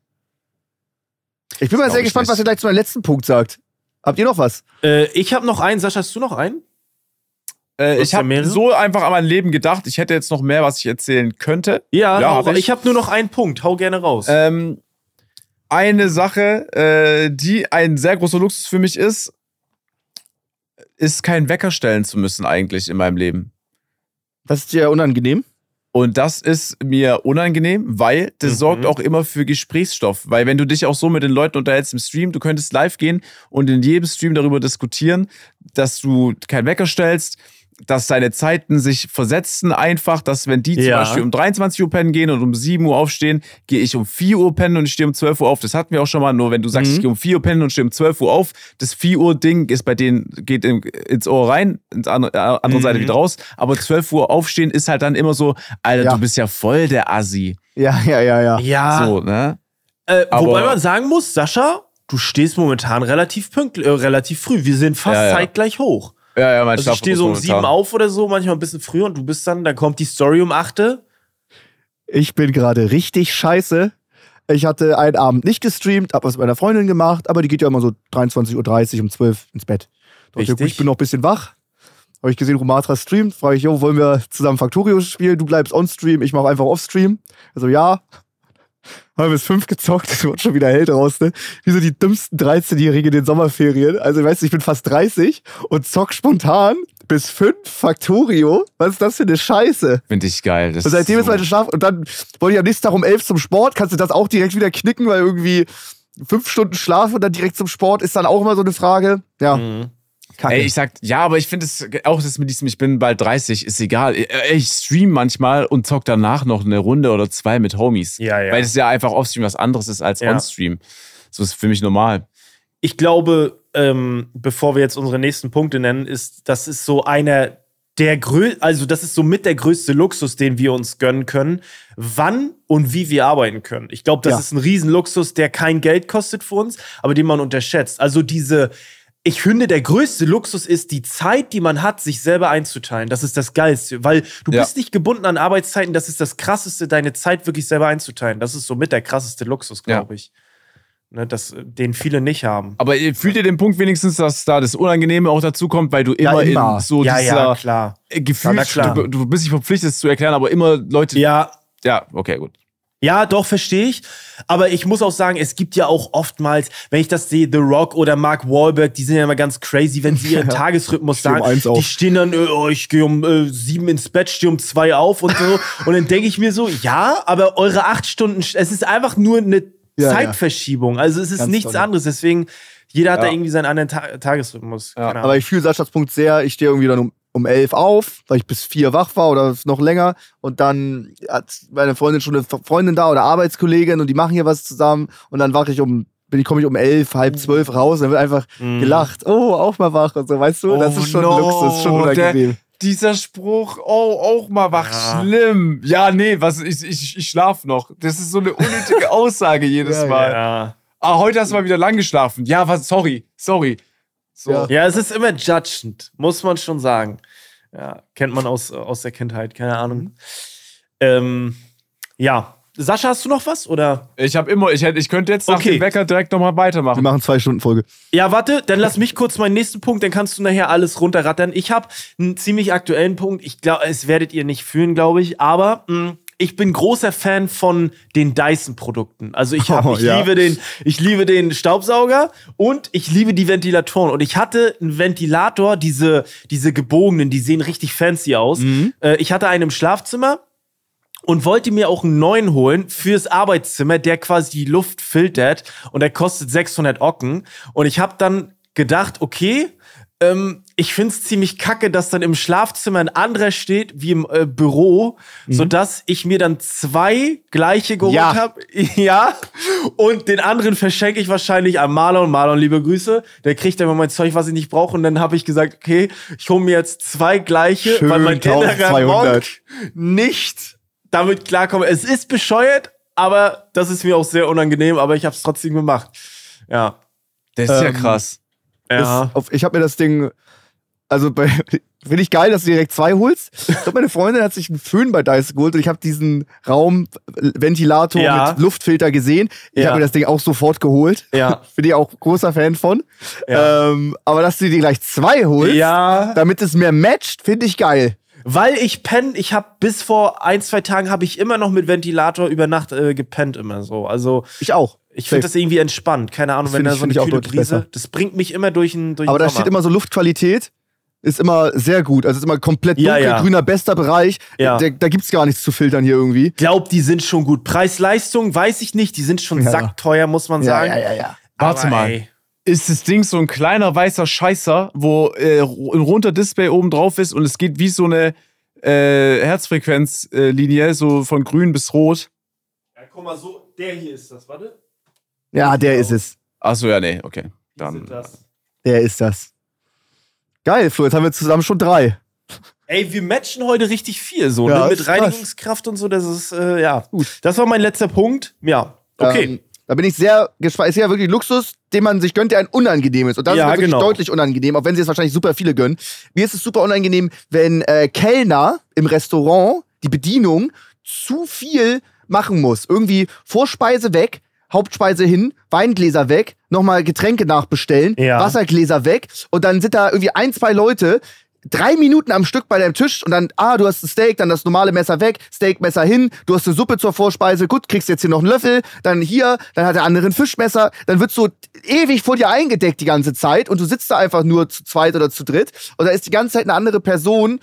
Ich bin mal sehr gespannt, was ihr gleich zu meinem letzten Punkt sagt. Habt ihr noch was? Äh, ich habe noch einen. Sascha, hast du noch einen? Äh, ich habe so einfach an mein Leben gedacht. Ich hätte jetzt noch mehr, was ich erzählen könnte. Ja, Ja, hab ich, ich. habe nur noch einen Punkt. Hau gerne raus. Ähm, eine Sache, äh, die ein sehr großer Luxus für mich ist, ist keinen Wecker stellen zu müssen eigentlich in meinem Leben. Das ist dir unangenehm. Und das ist mir unangenehm, weil das Mhm. sorgt auch immer für Gesprächsstoff. Weil wenn du dich auch so mit den Leuten unterhältst im Stream, du könntest live gehen und in jedem Stream darüber diskutieren, dass du keinen Wecker stellst, dass deine Zeiten sich versetzen einfach, dass wenn die zum Ja. Beispiel um 23 Uhr pennen gehen und um 7 Uhr aufstehen, gehe ich um 4 Uhr pennen und ich stehe um 12 Uhr auf. Das hatten wir auch schon mal, nur wenn du sagst, Mhm. ich gehe um 4 Uhr pennen und stehe um 12 Uhr auf, das 4 Uhr Ding ist bei denen, geht in, ins Ohr rein, ins andere, äh, andere Mhm. Seite wieder raus, aber 12 Uhr aufstehen ist halt dann immer so, Alter, Ja. du bist ja voll der Assi. Ja, ja, ja, ja. ja. So, ne? Äh, wobei man sagen muss, Sascha, du stehst momentan relativ pünktlich, äh, relativ früh. Wir sind fast Ja, ja. zeitgleich hoch. Ja, ja, mein Also ich stehe so um sieben auf oder so, manchmal ein bisschen früher und du bist dann, dann kommt die Story um achte. Ich bin gerade richtig scheiße. Ich hatte einen Abend nicht gestreamt, hab was mit meiner Freundin gemacht, aber die geht ja immer so 23.30 Uhr um 12 ins Bett. Ich, Richtig. ich bin noch ein bisschen wach. Habe ich gesehen, Romatra streamt. Frage ich, jo, wollen wir zusammen Factorio spielen? Du bleibst on-stream, ich mache einfach off-stream. Also ja. Haben wir bis fünf gezockt, es wird schon wieder hell draußen. Ne? Wie so die dümmsten 13-Jährigen in den Sommerferien. Also, weißt du, ich bin fast 30 und zock spontan bis fünf Factorio. Was ist das für eine Scheiße? Finde ich geil. Und seitdem ist so- meine Schlaf. Und dann wollte ich am nächsten Tag um elf zum Sport. Kannst du das auch direkt wieder knicken, weil irgendwie fünf Stunden Schlaf und dann direkt zum Sport ist dann auch immer so eine Frage. Ja, kacke. Ey, ich sag, ja, aber ich finde es auch das mit diesem, ich bin bald 30, ist egal. Ich, stream manchmal und zock danach noch eine Runde oder zwei mit Homies. Ja, ja. Weil es ja einfach offstream was anderes ist als Ja. onstream. So ist für mich normal. Ich glaube, ähm, bevor wir jetzt unsere nächsten Punkte nennen, ist, das ist so einer der grö also das ist so mit der größte Luxus, den wir uns gönnen können, wann und wie wir arbeiten können. Ich glaube, das Ja. ist ein Riesenluxus, der kein Geld kostet für uns, aber den man unterschätzt. Also diese ich finde, der größte Luxus ist die Zeit, die man hat, sich selber einzuteilen. Das ist das Geilste, weil du Ja. bist nicht gebunden an Arbeitszeiten. Das ist das Krasseste, deine Zeit wirklich selber einzuteilen. Das ist somit der krasseste Luxus, glaube ich. Ne, das, den viele nicht haben. Aber ihr fühlt ihr den Punkt wenigstens, dass da das Unangenehme auch dazu kommt, weil du Ja, immer, immer. in so ja, dieser ja, klar. äh, Gefühl, du, du bist nicht verpflichtet, es zu erklären, aber immer Leute. Ja, ja okay, gut. Ja, doch, verstehe ich. Aber ich muss auch sagen, es gibt ja auch oftmals, wenn ich das sehe, The Rock oder Mark Wahlberg, die sind ja immer ganz crazy, wenn sie ihren Tagesrhythmus Steh um sagen. eins auf. Die stehen dann, äh, oh, ich gehe um äh, sieben ins Bett, stehe um zwei auf und so. und dann denke ich mir so, ja, aber eure acht Stunden, es ist einfach nur eine Ja, Zeitverschiebung. Also es ist Ganz nichts toll. anderes. Deswegen, jeder hat da Ja. irgendwie seinen anderen Ta Tagesrhythmus. Ahnung. Aber ich fühle Saschas Punkt sehr. Ich stehe irgendwie dann um, um elf auf, weil ich bis vier wach war oder noch länger. Und dann hat meine Freundin schon eine Freundin da oder Arbeitskollegin und die machen hier was zusammen. Und dann wache ich um, bin ich, komme ich um elf, halb zwölf raus. Und dann wird einfach Mhm. gelacht. Oh, auch mal wach und so, weißt du? das Oh ist schon no, Luxus, schon unangenehm. Dieser Spruch, oh, auch mal wach, Ja. schlimm. Ja, nee, was, ich, ich, ich schlaf noch. Das ist so eine unnötige Aussage jedes Ja, Mal. ja. Ah, heute hast du mal wieder lang geschlafen. Ja, was, sorry, sorry. So. Ja. Ja, es ist immer judgend, muss man schon sagen. Ja, kennt man aus, aus der Kindheit, keine Ahnung. Ähm, ja. Sascha, hast du noch was? Oder? Ich habe immer, ich, hätte, ich könnte jetzt nach Okay. dem Wecker direkt nochmal Wir weitermachen. machen zwei Stunden Folge. Ja, warte, dann lass mich kurz meinen nächsten Punkt, dann kannst du nachher alles runterrattern. Ich habe einen ziemlich aktuellen Punkt. Ich glaube, es werdet ihr nicht fühlen, glaube ich, aber mh, ich bin großer Fan von den Dyson-Produkten. Also ich, hab, Oh, ich, ja. liebe den, ich liebe den Staubsauger und ich liebe die Ventilatoren. Und ich hatte einen Ventilator, diese, diese gebogenen, die sehen richtig fancy aus. Äh, ich hatte einen im Schlafzimmer und wollte mir auch einen neuen holen fürs Arbeitszimmer, der quasi die Luft filtert und der kostet 600 Ocken. Und ich habe dann gedacht, okay, ähm, ich find's ziemlich kacke, dass dann im Schlafzimmer ein anderer steht wie im äh, Büro, sodass ich mir dann zwei gleiche geholt Ja. habe. Ja. Und den anderen verschenke ich wahrscheinlich an Marlon. Marlon, liebe Grüße. Der kriegt dann immer mein Zeug, was ich nicht brauche. Und dann habe ich gesagt, okay, ich hole mir jetzt zwei gleiche, Schön weil mein innerer 1200. Monk nicht damit klarkomme. Es ist bescheuert, aber das ist mir auch sehr unangenehm, aber ich habe es trotzdem gemacht. Ja. Das ist ja Ähm, krass. Ja. Auf, ich habe mir das Ding, also bei, finde ich geil, dass du direkt zwei holst. Ich glaube, meine Freundin hat sich einen Föhn bei Dyson geholt und ich habe diesen Raumventilator Ja. mit Luftfilter gesehen. Ich Ja. habe mir das Ding auch sofort geholt. Ja. Bin ich auch großer Fan von. Ja. Ähm, aber dass du dir gleich zwei holst, ja. damit es mehr matcht, finde ich geil. Weil ich penne, ich habe bis vor ein, zwei Tagen habe ich immer noch mit Ventilator über Nacht äh, gepennt immer so. Also Ich auch. ich finde das irgendwie entspannt. Keine Ahnung, Das wenn da ich- so eine kühle Brise, besser. das bringt mich immer durch den durch Aber den da Sommer. steht immer so Luftqualität. Ist immer sehr gut. Also ist immer komplett Ja, dunkel, ja. grüner, bester Bereich. Ja. Da, da gibt's gar nichts zu filtern hier irgendwie. Glaub, die sind schon gut. Preis-Leistung weiß ich nicht. Die sind schon Ja. sackteuer, muss man sagen. ja, ja. Warte Aber, mal. ey, Ist das Ding so ein kleiner weißer Scheißer, wo äh, ein runter Display oben drauf ist und es geht wie so eine äh, Herzfrequenzlinie, so von grün bis rot. Ja, guck mal, so, der hier ist das, warte. Ja, der ist es. Achso, ja, nee, okay. Dann. Der ist das. Geil, Flo, jetzt haben wir zusammen schon drei. Ey, wir matchen heute richtig viel so, Ja, ne? Mit krass. Reinigungskraft und so, das ist, äh, ja. Gut. Das war mein letzter Punkt. Ja, okay. Ähm, da bin ich sehr gespannt. Ist ja wirklich Luxus, den man sich gönnt, der ein unangenehm ist. Und das Ja, ist genau. deutlich unangenehm, auch wenn sie es wahrscheinlich super viele gönnen. Mir ist es super unangenehm, wenn äh, Kellner im Restaurant die Bedienung zu viel machen muss. Irgendwie Vorspeise weg, Hauptspeise hin, Weingläser weg, nochmal Getränke nachbestellen, Ja. Wassergläser weg und dann sind da irgendwie ein, zwei Leute, drei Minuten am Stück bei deinem Tisch und dann, ah, du hast ein Steak, dann das normale Messer weg, Steakmesser hin, du hast eine Suppe zur Vorspeise, gut, kriegst jetzt hier noch einen Löffel, dann hier, dann hat der andere ein Fischmesser, dann wird so ewig vor dir eingedeckt die ganze Zeit und du sitzt da einfach nur zu zweit oder zu dritt und da ist die ganze Zeit eine andere Person,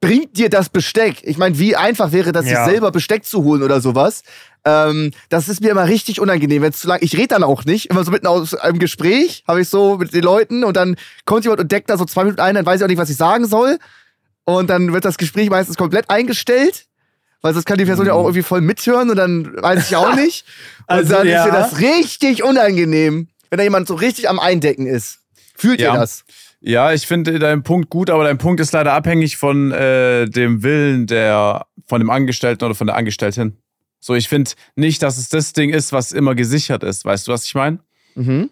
bringt dir das Besteck. Ich meine, wie einfach wäre das, Ja. sich selber Besteck zu holen oder sowas. Ähm, das ist mir immer richtig unangenehm, wenn es zu lang. Ich rede dann auch nicht. Immer so mitten aus einem Gespräch habe ich so mit den Leuten und dann kommt jemand und deckt da so zwei Minuten ein, dann weiß ich auch nicht, was ich sagen soll. Und dann wird das Gespräch meistens komplett eingestellt. Weil sonst kann die Person ja auch irgendwie voll mithören und dann weiß ich auch nicht. Und Also, dann ja. ist mir das richtig unangenehm, wenn da jemand so richtig am Eindecken ist. Fühlt Ja. ihr das? Ja, ich finde deinen Punkt gut, aber dein Punkt ist leider abhängig von äh, dem Willen der, von dem Angestellten oder von der Angestellten. So, ich finde nicht, dass es das Ding ist, was immer gesichert ist. Weißt du, was ich meine? Mhm.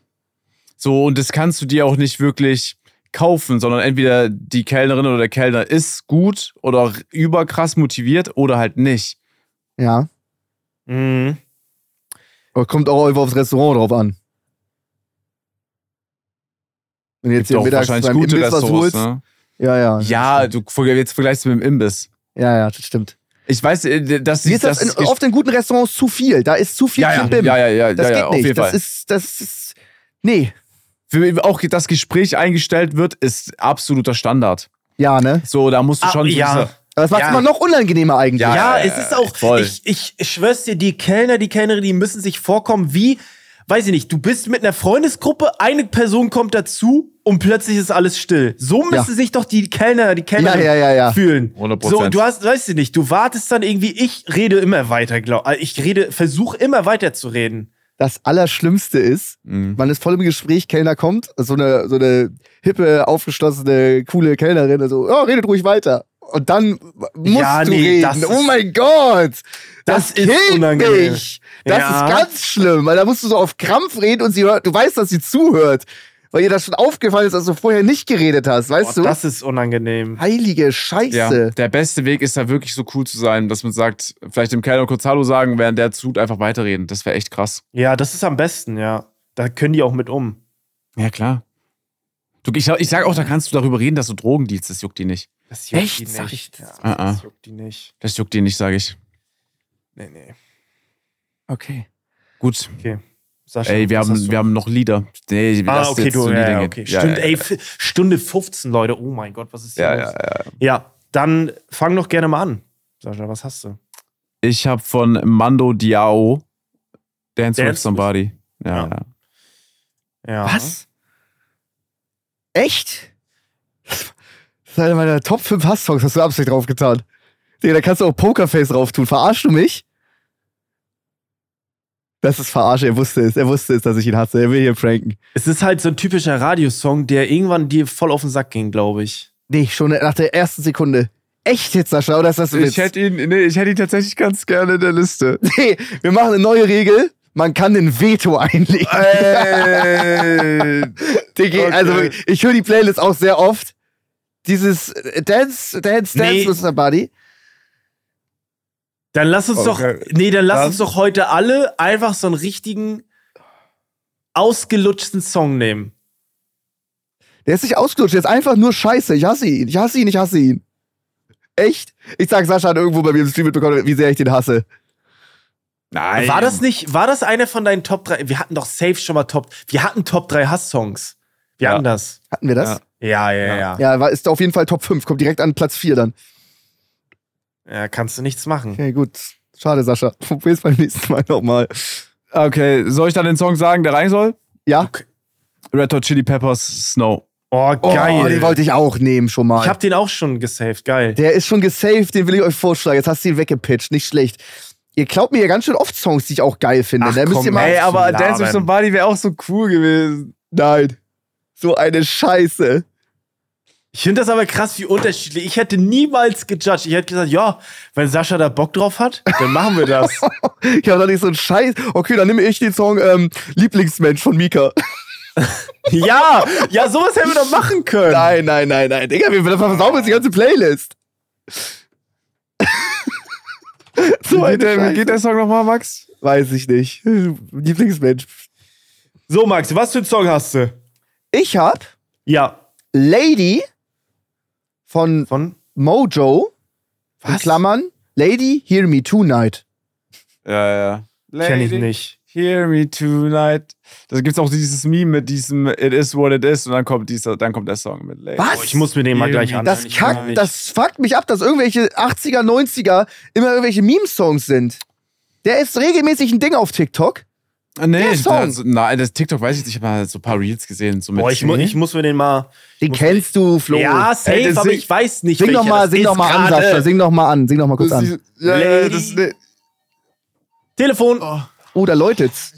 So, und das kannst du dir auch nicht wirklich kaufen, sondern entweder die Kellnerin oder der Kellner ist gut oder überkrass motiviert oder halt nicht. Ja. Mhm. Aber kommt auch einfach aufs Restaurant drauf an. Du jetzt Gibt hier mittags wahrscheinlich beim gute Imbiss was Restaurants, holst. ne? Ja, ja. Ja, du jetzt vergleichst du mit dem Imbiss. Ja, ja, das stimmt. Ich weiß, äh, dass ist das, das in, oft in guten Restaurants zu viel. Da ist zu viel ja, ja, Klimbim. ja, ja, ja, Das ja, geht ja, auf nicht. jeden das Fall. ist, das ist. Nee. Für auch das Gespräch eingestellt wird, ist absoluter Standard. Ja, ne? So, da musst du Ah, schon ja. Aber das macht Ja. immer noch unangenehmer eigentlich. Ja, Ja, ja, es ist auch, voll. ich, ich, ich schwör's dir, die Kellner, die Kellnerin, die müssen sich vorkommen wie, weiß ich nicht, du bist mit einer Freundesgruppe, eine Person kommt dazu und plötzlich ist alles still. So müssen Ja. sich doch die Kellner, die Kellnerin Ja, ja, ja, ja. fühlen. 100%. So, du hast, weißt du nicht, du wartest dann irgendwie, ich rede immer weiter, glaub, äh, ich rede, versuche immer weiter zu reden. Das Allerschlimmste ist, Mhm. man ist voll im Gespräch, Kellner kommt, so eine, so eine hippe, aufgeschlossene, coole Kellnerin, also, ja, redet ruhig weiter. Und dann musst Ja, du nee, reden. das oh mein Gott! Das, Das ist unangenehm. mich! Das Ja. ist ganz schlimm, weil da musst du so auf Krampf reden und sie hört, du weißt, dass sie zuhört. Weil ihr das schon aufgefallen ist, dass du vorher nicht geredet hast, weißt Boah, du? das ist unangenehm. Heilige Scheiße. Ja, der beste Weg ist da wirklich so cool zu sein, dass man sagt, vielleicht dem Kellner kurz Hallo sagen, während der tut, einfach weiterreden. Das wäre echt krass. Ja, das ist am besten, ja. Da können die auch mit um. Ja, klar. Du, ich, ich sag auch, da kannst du darüber reden, dass du Drogen dealst. Das juckt die nicht. Das Echt? die Sag nicht. ich- Ja, Ah, ah. das juckt die nicht. Das juckt die nicht, sage ich. Nee, nee. Okay. Gut. Sascha, Ey, wir haben, wir haben noch Lieder. Nee, Ah, okay, jetzt du, ja, gehen. okay. Ja, Stunde, ja, ey, Stunde 15, Leute. Oh mein Gott, was ist hier ja, los? ja, ja. Ja, dann fang doch gerne mal an. Sascha, was hast du? Ich habe von Mando Diao Dance, Dance with Somebody. Ja, Ja. Was? Echt? Das ist einer meiner Top 5 Hass-Songs, hast du Absicht drauf getan. Digga, da kannst du auch Pokerface drauf tun. Verarschst du mich? Das ist verarsche, er wusste es. Er wusste es, dass ich ihn hasse. Er will hier pranken. Es ist halt so ein typischer Radiosong, der irgendwann dir voll auf den Sack ging, glaube ich. Nee, schon nach der ersten Sekunde. Echt jetzt, Sascha, oder ist das ein Witz? Ich hätte ihn, nee, ich hätte ihn tatsächlich ganz gerne in der Liste. Nee, wir machen eine neue Regel. Man kann den Veto einlegen. Ey. Digga, Okay. also ich höre die Playlist auch sehr oft. Dieses Dance, Dance, Dance Nee. with somebody. Dann lass uns Okay. doch, nee, dann lass Dann- uns doch heute alle einfach so einen richtigen ausgelutschten Song nehmen. Der ist nicht ausgelutscht, der ist einfach nur scheiße. Ich hasse ihn, ich hasse ihn, ich hasse ihn. Echt? Ich sag, Sascha hat irgendwo bei mir im Stream mitbekommen, wie sehr ich den hasse. Nein. War das nicht, war das einer von deinen Top 3? Wir hatten doch safe schon mal Top, wir hatten Top 3 Hass-Songs. Wir Ja. hatten das. Hatten wir das? Ja, ja, ja. Ja, Ja, war, ist auf jeden Fall Top 5, kommt direkt an Platz 4 dann. Kannst du nichts machen. Okay, gut. Schade, Sascha. Probier's beim nächsten Mal nochmal. Okay, soll ich dann den Song sagen, der rein soll? Ja? Red Hot Chili Peppers Snow. Oh, Oh, geil. den wollte ich auch nehmen schon mal. ich hab den auch schon gesaved, geil. Der ist schon gesaved, den will ich euch vorschlagen. Jetzt hast du ihn weggepitcht, nicht schlecht. Ihr glaubt mir ja ganz schön oft Songs, die ich auch geil finde. Ach, da müsst komm, ihr mal. ey, aber. Dance with Somebody wäre auch so cool gewesen. Nein. So eine Scheiße. Ich finde das aber krass, wie unterschiedlich. Ich hätte niemals gejudged. Ich hätte gesagt, ja, wenn Sascha da Bock drauf hat, dann machen wir das. Ich hab doch nicht so einen Scheiß. Okay, dann nehme ich den Song ähm, Lieblingsmensch von Mika. ja, ja, sowas hätten wir doch machen können. Nein, nein, nein, nein. Digga, wir versauen jetzt die ganze Playlist. so Wie geht, der, wie geht der Song nochmal, Max? Weiß ich nicht. Lieblingsmensch. So, Max, was für einen Song hast du? Ich hab Ja. Lady von Von? Mojo. In Was? Klammern. Lady, Hear Me Tonight. Ja, ja. Kenn ich nicht. Hear me tonight. Da gibt's auch dieses Meme mit diesem It is what it is und dann kommt dieser, dann kommt der Song mit Lady. Was? Oh, ich muss mir den mal gleich an. Das, kackt, das fuckt mich ab, dass irgendwelche 80er, 90er immer irgendwelche Meme-Songs sind. Der ist regelmäßig ein Ding auf TikTok. Nee, Der ich, Song. also, nein, das TikTok weiß ich nicht, ich habe mal so ein paar Reels gesehen. So mit Boah, ich, mu ich muss mir den mal. Den kennst du, Flo. Ja, safe, Ey, das aber sing- ich weiß nicht, Sing doch mal, sing ist doch mal an. Sascha. Sing doch mal an. Sing doch mal kurz das, an. ja, ja, das, Lady. Telefon. Oh, da läutet's.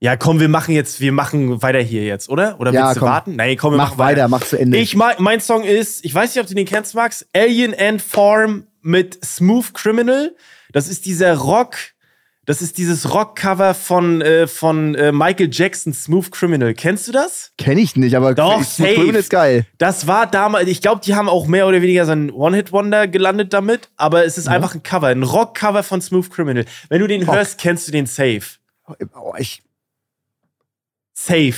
Ja, komm, wir machen jetzt, wir machen weiter hier jetzt, oder? Oder Ja, willst du komm. warten? Nein, komm, wir Mach machen weiter, mach zu Ende. Ich mein, mein Song ist, ich weiß nicht, ob du den kennst, Max, Alien Ant Farm mit Smooth Criminal. Das ist dieser Rock, Das ist dieses Rockcover von, äh, von äh, Michael Jackson, Smooth Criminal. Kennst du das? Kenn ich nicht, aber Doch, ich- safe. Criminal ist geil. Das war damals, ich glaube, die haben auch mehr oder weniger so ein One-Hit-Wonder gelandet damit, aber es ist einfach ein Cover, ein Rockcover von Smooth Criminal. Wenn du den Rock. hörst, kennst du den safe. Oh, ich, Safe.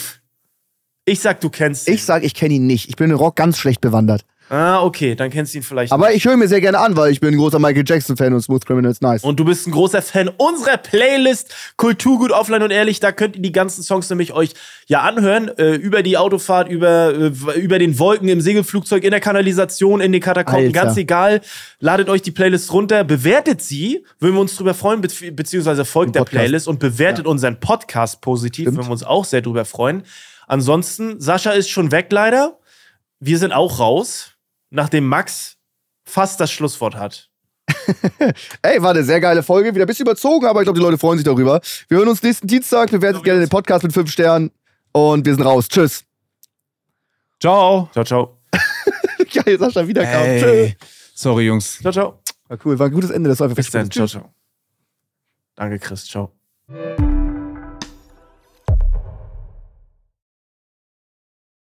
Ich sag, du kennst ihn. ich sag, ich kenne ihn nicht. Ich bin in Rock ganz schlecht bewandert. Ah, okay, dann kennst du ihn vielleicht. Aber ich höre mir sehr gerne an, weil ich bin ein großer Michael Jackson-Fan und Smooth Criminal ist nice. Und du bist ein großer Fan unserer Playlist Kulturgut offline und ehrlich. Da könnt ihr die ganzen Songs nämlich euch ja anhören. Äh, über die Autofahrt, über, äh, über den Wolken im Segelflugzeug, in der Kanalisation, in den Katakomben, Alter. ganz egal. Ladet euch die Playlist runter, bewertet sie, würden wir uns drüber freuen, be beziehungsweise folgt der. Playlist und bewertet unseren Podcast positiv, Stimmt. würden wir uns auch sehr drüber freuen. Ansonsten, Sascha ist schon weg leider. Wir sind auch raus, nachdem Max fast das Schlusswort hat. Ey, war eine sehr geile Folge. Wieder ein bisschen überzogen, aber ich glaube, die Leute freuen sich darüber. Wir hören uns nächsten Dienstag. Bewertet gerne den Podcast mit 5 Sternen. Und wir sind raus. Tschüss. Ciao. Ciao, ciao. Geil, Sascha wiederkam. Ey. Tschüss. Sorry, Jungs. Ciao, ciao. War cool, war ein gutes Ende. Das war Bis dann. Ciao, ciao. Danke, Chris. Ciao.